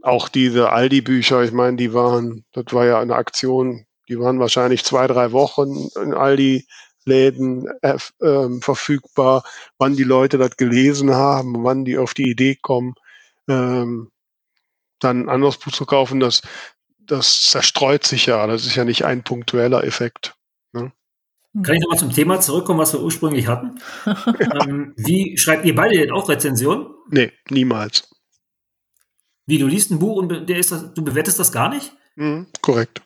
auch diese Aldi-Bücher, ich meine, die waren, das war ja eine Aktion, die waren wahrscheinlich zwei, drei Wochen in Aldi-Läden äh, äh, verfügbar, wann die Leute das gelesen haben, wann die auf die Idee kommen, ähm, dann ein anderes Buch zu kaufen, das, das zerstreut sich ja. Das ist ja nicht ein punktueller Effekt. Ne? Kann ich nochmal zum Thema zurückkommen, was wir ursprünglich hatten? ähm, wie schreibt ihr beide denn auch Rezensionen? Nee, niemals. Wie, du liest ein Buch und der ist das, du bewertest das gar nicht? Mhm, korrekt.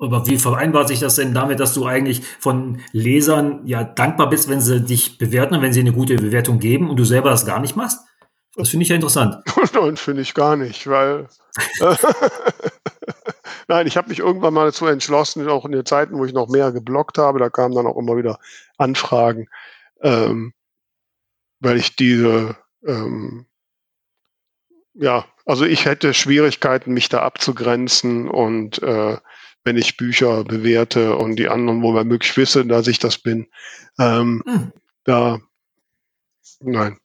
Aber wie vereinbart sich das denn damit, dass du eigentlich von Lesern ja dankbar bist, wenn sie dich bewerten und wenn sie eine gute Bewertung geben und du selber das gar nicht machst? Das finde ich ja interessant. Nein, finde ich gar nicht, weil Nein, ich habe mich irgendwann mal dazu entschlossen, auch in den Zeiten, wo ich noch mehr geblockt habe, da kamen dann auch immer wieder Anfragen, ähm, weil ich diese ähm, ja, also ich hätte Schwierigkeiten, mich da abzugrenzen und äh, wenn ich Bücher bewerte und die anderen, wo man möglich wisse, dass ich das bin, ähm, hm. da, nein,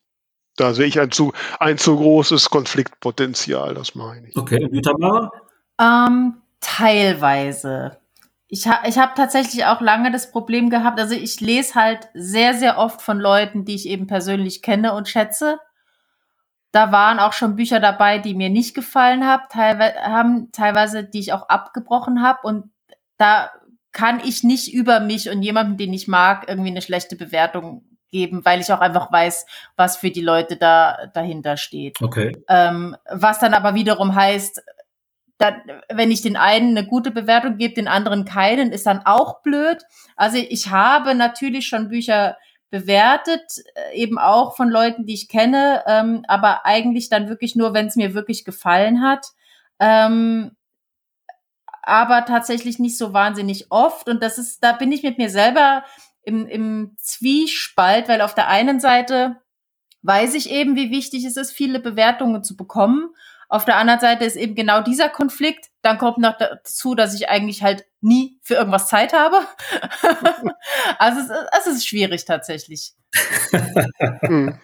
da sehe ich ein zu, ein zu großes Konfliktpotenzial, das meine ich. Okay, Tamara? Ähm, teilweise. Ich, ha ich habe tatsächlich auch lange das Problem gehabt, also ich lese halt sehr, sehr oft von Leuten, die ich eben persönlich kenne und schätze. Da waren auch schon Bücher dabei, die mir nicht gefallen hab, teilweise, haben, teilweise, die ich auch abgebrochen habe. Und da kann ich nicht über mich und jemanden, den ich mag, irgendwie eine schlechte Bewertung geben, weil ich auch einfach weiß, was für die Leute da dahinter steht. Okay. Ähm, was dann aber wiederum heißt, dann, wenn ich den einen eine gute Bewertung gebe, den anderen keinen, ist dann auch blöd. Also ich habe natürlich schon Bücher bewertet, äh, eben auch von Leuten, die ich kenne, ähm, aber eigentlich dann wirklich nur, wenn es mir wirklich gefallen hat. Ähm, aber tatsächlich nicht so wahnsinnig oft. Und das ist, da bin ich mit mir selber im, im Zwiespalt, weil auf der einen Seite weiß ich eben, wie wichtig es ist, viele Bewertungen zu bekommen. Auf der anderen Seite ist eben genau dieser Konflikt. Dann kommt noch dazu, dass ich eigentlich halt nie für irgendwas Zeit habe. also es, es, ist schwierig tatsächlich. hm.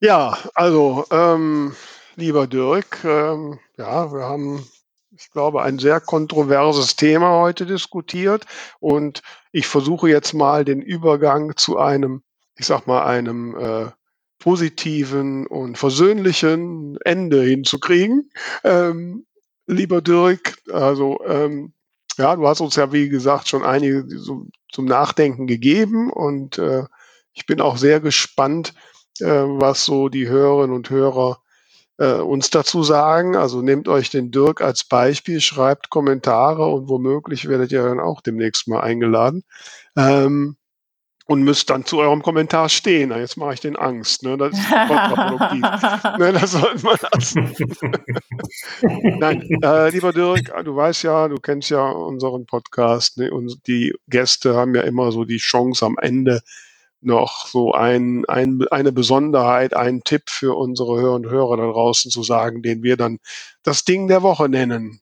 Ja, also ähm, lieber Dirk, ähm, ja, wir haben, ich glaube, ein sehr kontroverses Thema heute diskutiert und ich versuche jetzt mal den Übergang zu einem, ich sag mal, einem äh, positiven und versöhnlichen Ende hinzukriegen. Ähm, lieber Dirk, also ähm, ja, du hast uns ja, wie gesagt, schon einige so, zum Nachdenken gegeben und äh, ich bin auch sehr gespannt, äh, was so die Hörerinnen und Hörer äh, uns dazu sagen. Also nehmt euch den Dirk als Beispiel, schreibt Kommentare und womöglich werdet ihr dann auch demnächst mal eingeladen. Ähm, und müsst dann zu eurem Kommentar stehen. Jetzt mache ich den Angst. Ne? Das ist kontraproduktiv. ne, das sollte man lassen. Nein, äh, lieber Dirk, du weißt ja, du kennst ja unseren Podcast. Ne? Und die Gäste haben ja immer so die Chance am Ende noch so ein, ein, eine Besonderheit, einen Tipp für unsere Hörer und Hörer da draußen zu sagen, den wir dann das Ding der Woche nennen.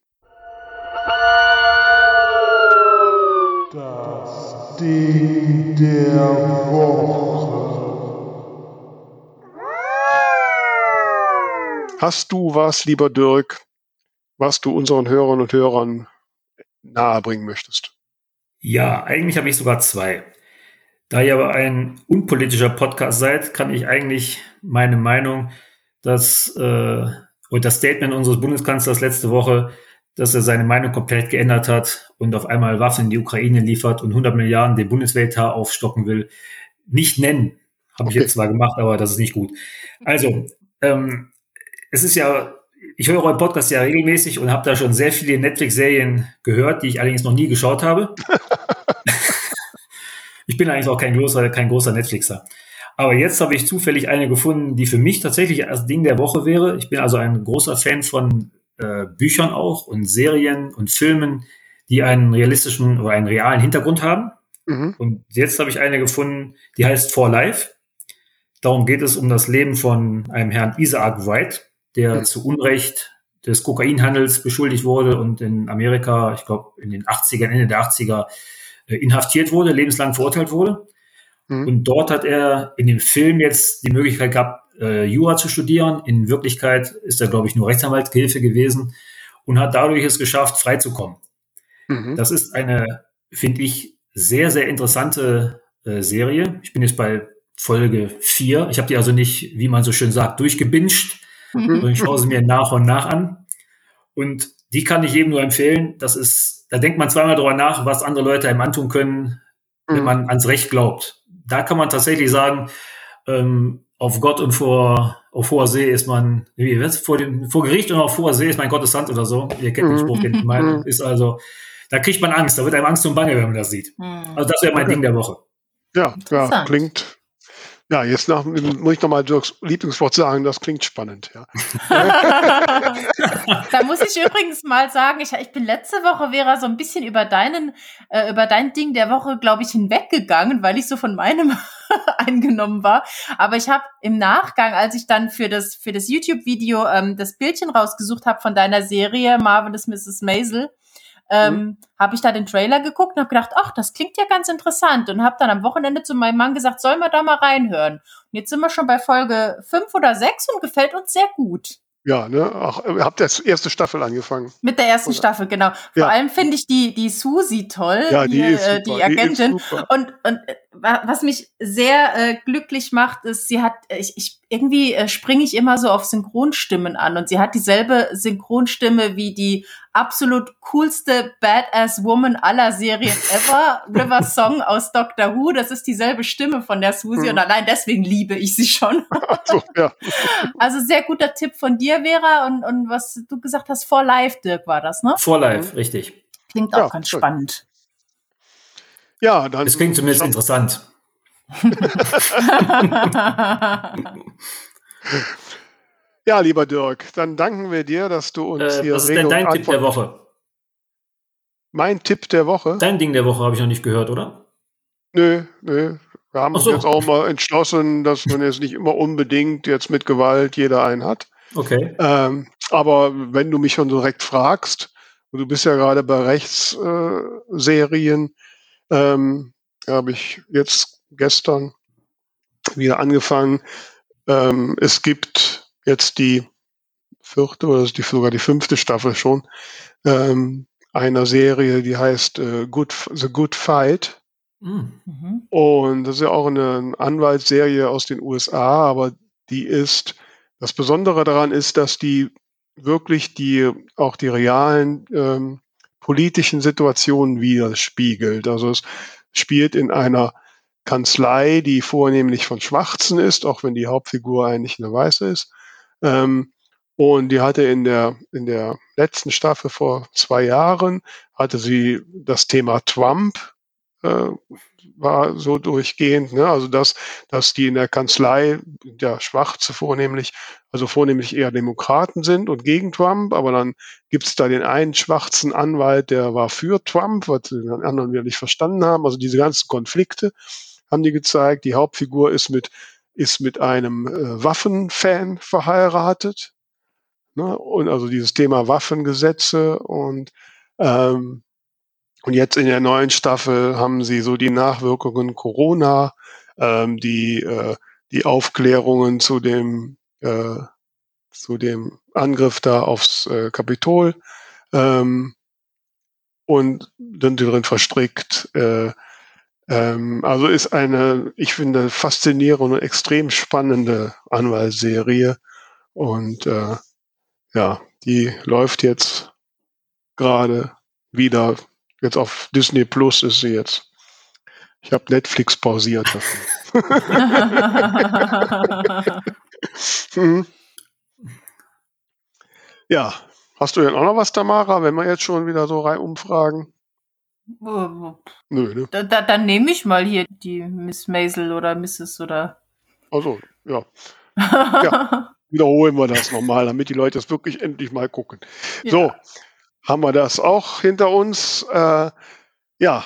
Ding der Woche. Hast du was, lieber Dirk, was du unseren Hörern und Hörern nahebringen möchtest? Ja, eigentlich habe ich sogar zwei. Da ihr aber ein unpolitischer Podcast seid, kann ich eigentlich meine Meinung, dass äh, und das Statement unseres Bundeskanzlers letzte Woche dass er seine Meinung komplett geändert hat und auf einmal Waffen in die Ukraine liefert und 100 Milliarden den Bundesweltar aufstocken will, nicht nennen. Habe okay. ich jetzt zwar gemacht, aber das ist nicht gut. Also, ähm, es ist ja, ich höre euren Podcast ja regelmäßig und habe da schon sehr viele Netflix-Serien gehört, die ich allerdings noch nie geschaut habe. ich bin eigentlich auch kein großer, kein großer Netflixer. Aber jetzt habe ich zufällig eine gefunden, die für mich tatsächlich das Ding der Woche wäre. Ich bin also ein großer Fan von äh, Büchern auch und Serien und Filmen, die einen realistischen oder einen realen Hintergrund haben. Mhm. Und jetzt habe ich eine gefunden, die heißt For Life. Darum geht es um das Leben von einem Herrn Isaac Wright, der mhm. zu Unrecht des Kokainhandels beschuldigt wurde und in Amerika, ich glaube in den 80ern, Ende der 80er, äh, inhaftiert wurde, lebenslang verurteilt wurde. Mhm. Und dort hat er in dem Film jetzt die Möglichkeit gehabt, äh, Jura zu studieren. In Wirklichkeit ist er, glaube ich, nur Rechtsanwaltshilfe gewesen und hat dadurch es geschafft, freizukommen. Mhm. Das ist eine, finde ich, sehr, sehr interessante äh, Serie. Ich bin jetzt bei Folge 4. Ich habe die also nicht, wie man so schön sagt, durchgebinscht, mhm. ich schaue sie mir nach und nach an. Und die kann ich jedem nur empfehlen. Das ist, da denkt man zweimal drüber nach, was andere Leute einem antun können, wenn mhm. man ans Recht glaubt. Da kann man tatsächlich sagen, ähm, auf Gott und vor, auf hoher See ist man, wie, was, vor, dem, vor Gericht und auf hoher See ist man Gottes Hand oder so. Ihr kennt den Spruch, den ich meine. Ist also, da kriegt man Angst, da wird einem Angst und Bange, wenn man das sieht. Hm. Also das wäre mein okay. Ding der Woche. Ja, ja, klingt, ja, jetzt nach, muss ich nochmal Dirks Lieblingswort sagen, das klingt spannend, ja. da muss ich übrigens mal sagen, ich, ich bin letzte Woche, Vera, so ein bisschen über deinen, äh, über dein Ding der Woche, glaube ich, hinweggegangen, weil ich so von meinem eingenommen war. Aber ich habe im Nachgang, als ich dann für das, für das YouTube-Video ähm, das Bildchen rausgesucht habe von deiner Serie Marvelous Mrs. Maisel, ähm, mhm. habe ich da den Trailer geguckt und habe gedacht, ach, das klingt ja ganz interessant und habe dann am Wochenende zu meinem Mann gesagt, soll man da mal reinhören. Und jetzt sind wir schon bei Folge fünf oder sechs und gefällt uns sehr gut. Ja, ne? Ach, ihr habt jetzt erste Staffel angefangen. Mit der ersten Oder? Staffel, genau. Vor ja. allem finde ich die, die Susi toll, ja, die, die, äh, die Agentin. Die und, und äh, was mich sehr äh, glücklich macht, ist, sie hat, ich, ich irgendwie äh, springe ich immer so auf Synchronstimmen an und sie hat dieselbe Synchronstimme wie die absolut coolste Badass Woman aller Serien ever, River Song aus Doctor Who. Das ist dieselbe Stimme von der Susi mhm. und allein deswegen liebe ich sie schon. so, ja. Also sehr guter Tipp von dir, Vera. Und, und was du gesagt hast, For Life, Dirk, war das, ne? For Life, mhm. richtig. Klingt auch ja, ganz schön. spannend. Ja, dann. Es klingt zumindest interessant. Ja, lieber Dirk, dann danken wir dir, dass du uns äh, hier Was ist denn dein Tipp der Woche? Mein Tipp der Woche? Dein Ding der Woche habe ich noch nicht gehört, oder? Nö, nö. Wir haben so. uns jetzt auch mal entschlossen, dass man jetzt nicht immer unbedingt jetzt mit Gewalt jeder einen hat. Okay. Ähm, aber wenn du mich schon direkt fragst, und du bist ja gerade bei Rechtsserien, äh, ähm, habe ich jetzt gestern wieder angefangen. Ähm, es gibt jetzt die vierte oder die, sogar die fünfte Staffel schon ähm, einer Serie, die heißt äh, Good, The Good Fight. Mhm. Und das ist ja auch eine Anwaltsserie aus den USA, aber die ist, das Besondere daran ist, dass die wirklich die, auch die realen ähm, politischen Situationen widerspiegelt. Also es spielt in einer Kanzlei, die vornehmlich von Schwarzen ist, auch wenn die Hauptfigur eigentlich eine Weiße ist. Ähm, und die hatte in der, in der letzten Staffel vor zwei Jahren, hatte sie das Thema Trump, äh, war so durchgehend, ne? also dass, dass die in der Kanzlei, der Schwarze vornehmlich, also vornehmlich eher Demokraten sind und gegen Trump, aber dann gibt es da den einen schwarzen Anwalt, der war für Trump, was die anderen wieder nicht verstanden haben, also diese ganzen Konflikte haben die gezeigt. Die Hauptfigur ist mit ist mit einem äh, Waffenfan verheiratet. Ne? Und also dieses Thema Waffengesetze und ähm, und jetzt in der neuen Staffel haben sie so die Nachwirkungen Corona, ähm, die äh, die Aufklärungen zu dem äh, zu dem Angriff da aufs äh, Kapitol ähm, und dann drin verstrickt äh, ähm, also ist eine, ich finde, faszinierende und extrem spannende Anwaltsserie. Und äh, ja, die läuft jetzt gerade wieder. Jetzt auf Disney Plus ist sie jetzt. Ich habe Netflix pausiert. hm. Ja, hast du denn auch noch was, Tamara, wenn wir jetzt schon wieder so rein umfragen? Nö, ne? Da, da, dann nehme ich mal hier die Miss Maisel oder Mrs. oder. Also, ja. ja. Wiederholen wir das nochmal, damit die Leute das wirklich endlich mal gucken. Ja. So, haben wir das auch hinter uns. Äh, ja,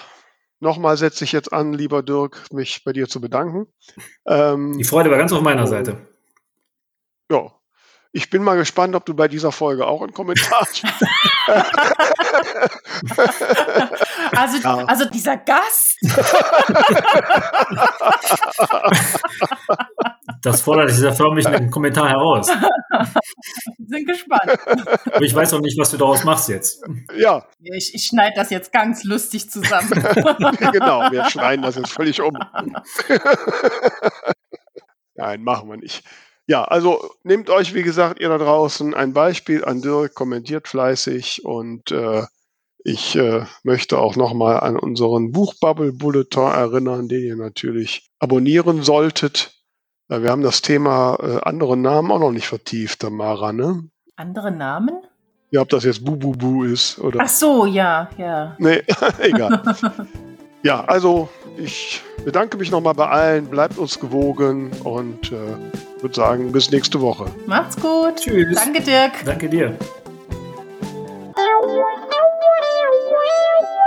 nochmal setze ich jetzt an, lieber Dirk, mich bei dir zu bedanken. Ähm, die Freude war ganz auf meiner Seite. Ja, ich bin mal gespannt, ob du bei dieser Folge auch einen Kommentar also, ja. also dieser Gast. Das fordert dieser förmlich einen Kommentar heraus. Sind gespannt. Aber ich weiß auch nicht, was du daraus machst jetzt. Ja. Ich, ich schneide das jetzt ganz lustig zusammen. genau, wir schneiden das jetzt völlig um. Nein, machen wir nicht. Ja, also nehmt euch, wie gesagt, ihr da draußen ein Beispiel an Dirk, kommentiert fleißig und äh, ich äh, möchte auch nochmal an unseren Buchbubble Bulletin erinnern, den ihr natürlich abonnieren solltet. Ja, wir haben das Thema äh, andere Namen auch noch nicht vertieft, Tamara, ne? Andere Namen? Ja, ob das jetzt Bu-Bu-Bu ist oder. Ach so, ja, ja. Nee, egal. ja, also ich bedanke mich nochmal bei allen, bleibt uns gewogen und äh, würde sagen, bis nächste Woche. Macht's gut. Tschüss. Danke, Dirk. Danke dir. Bye.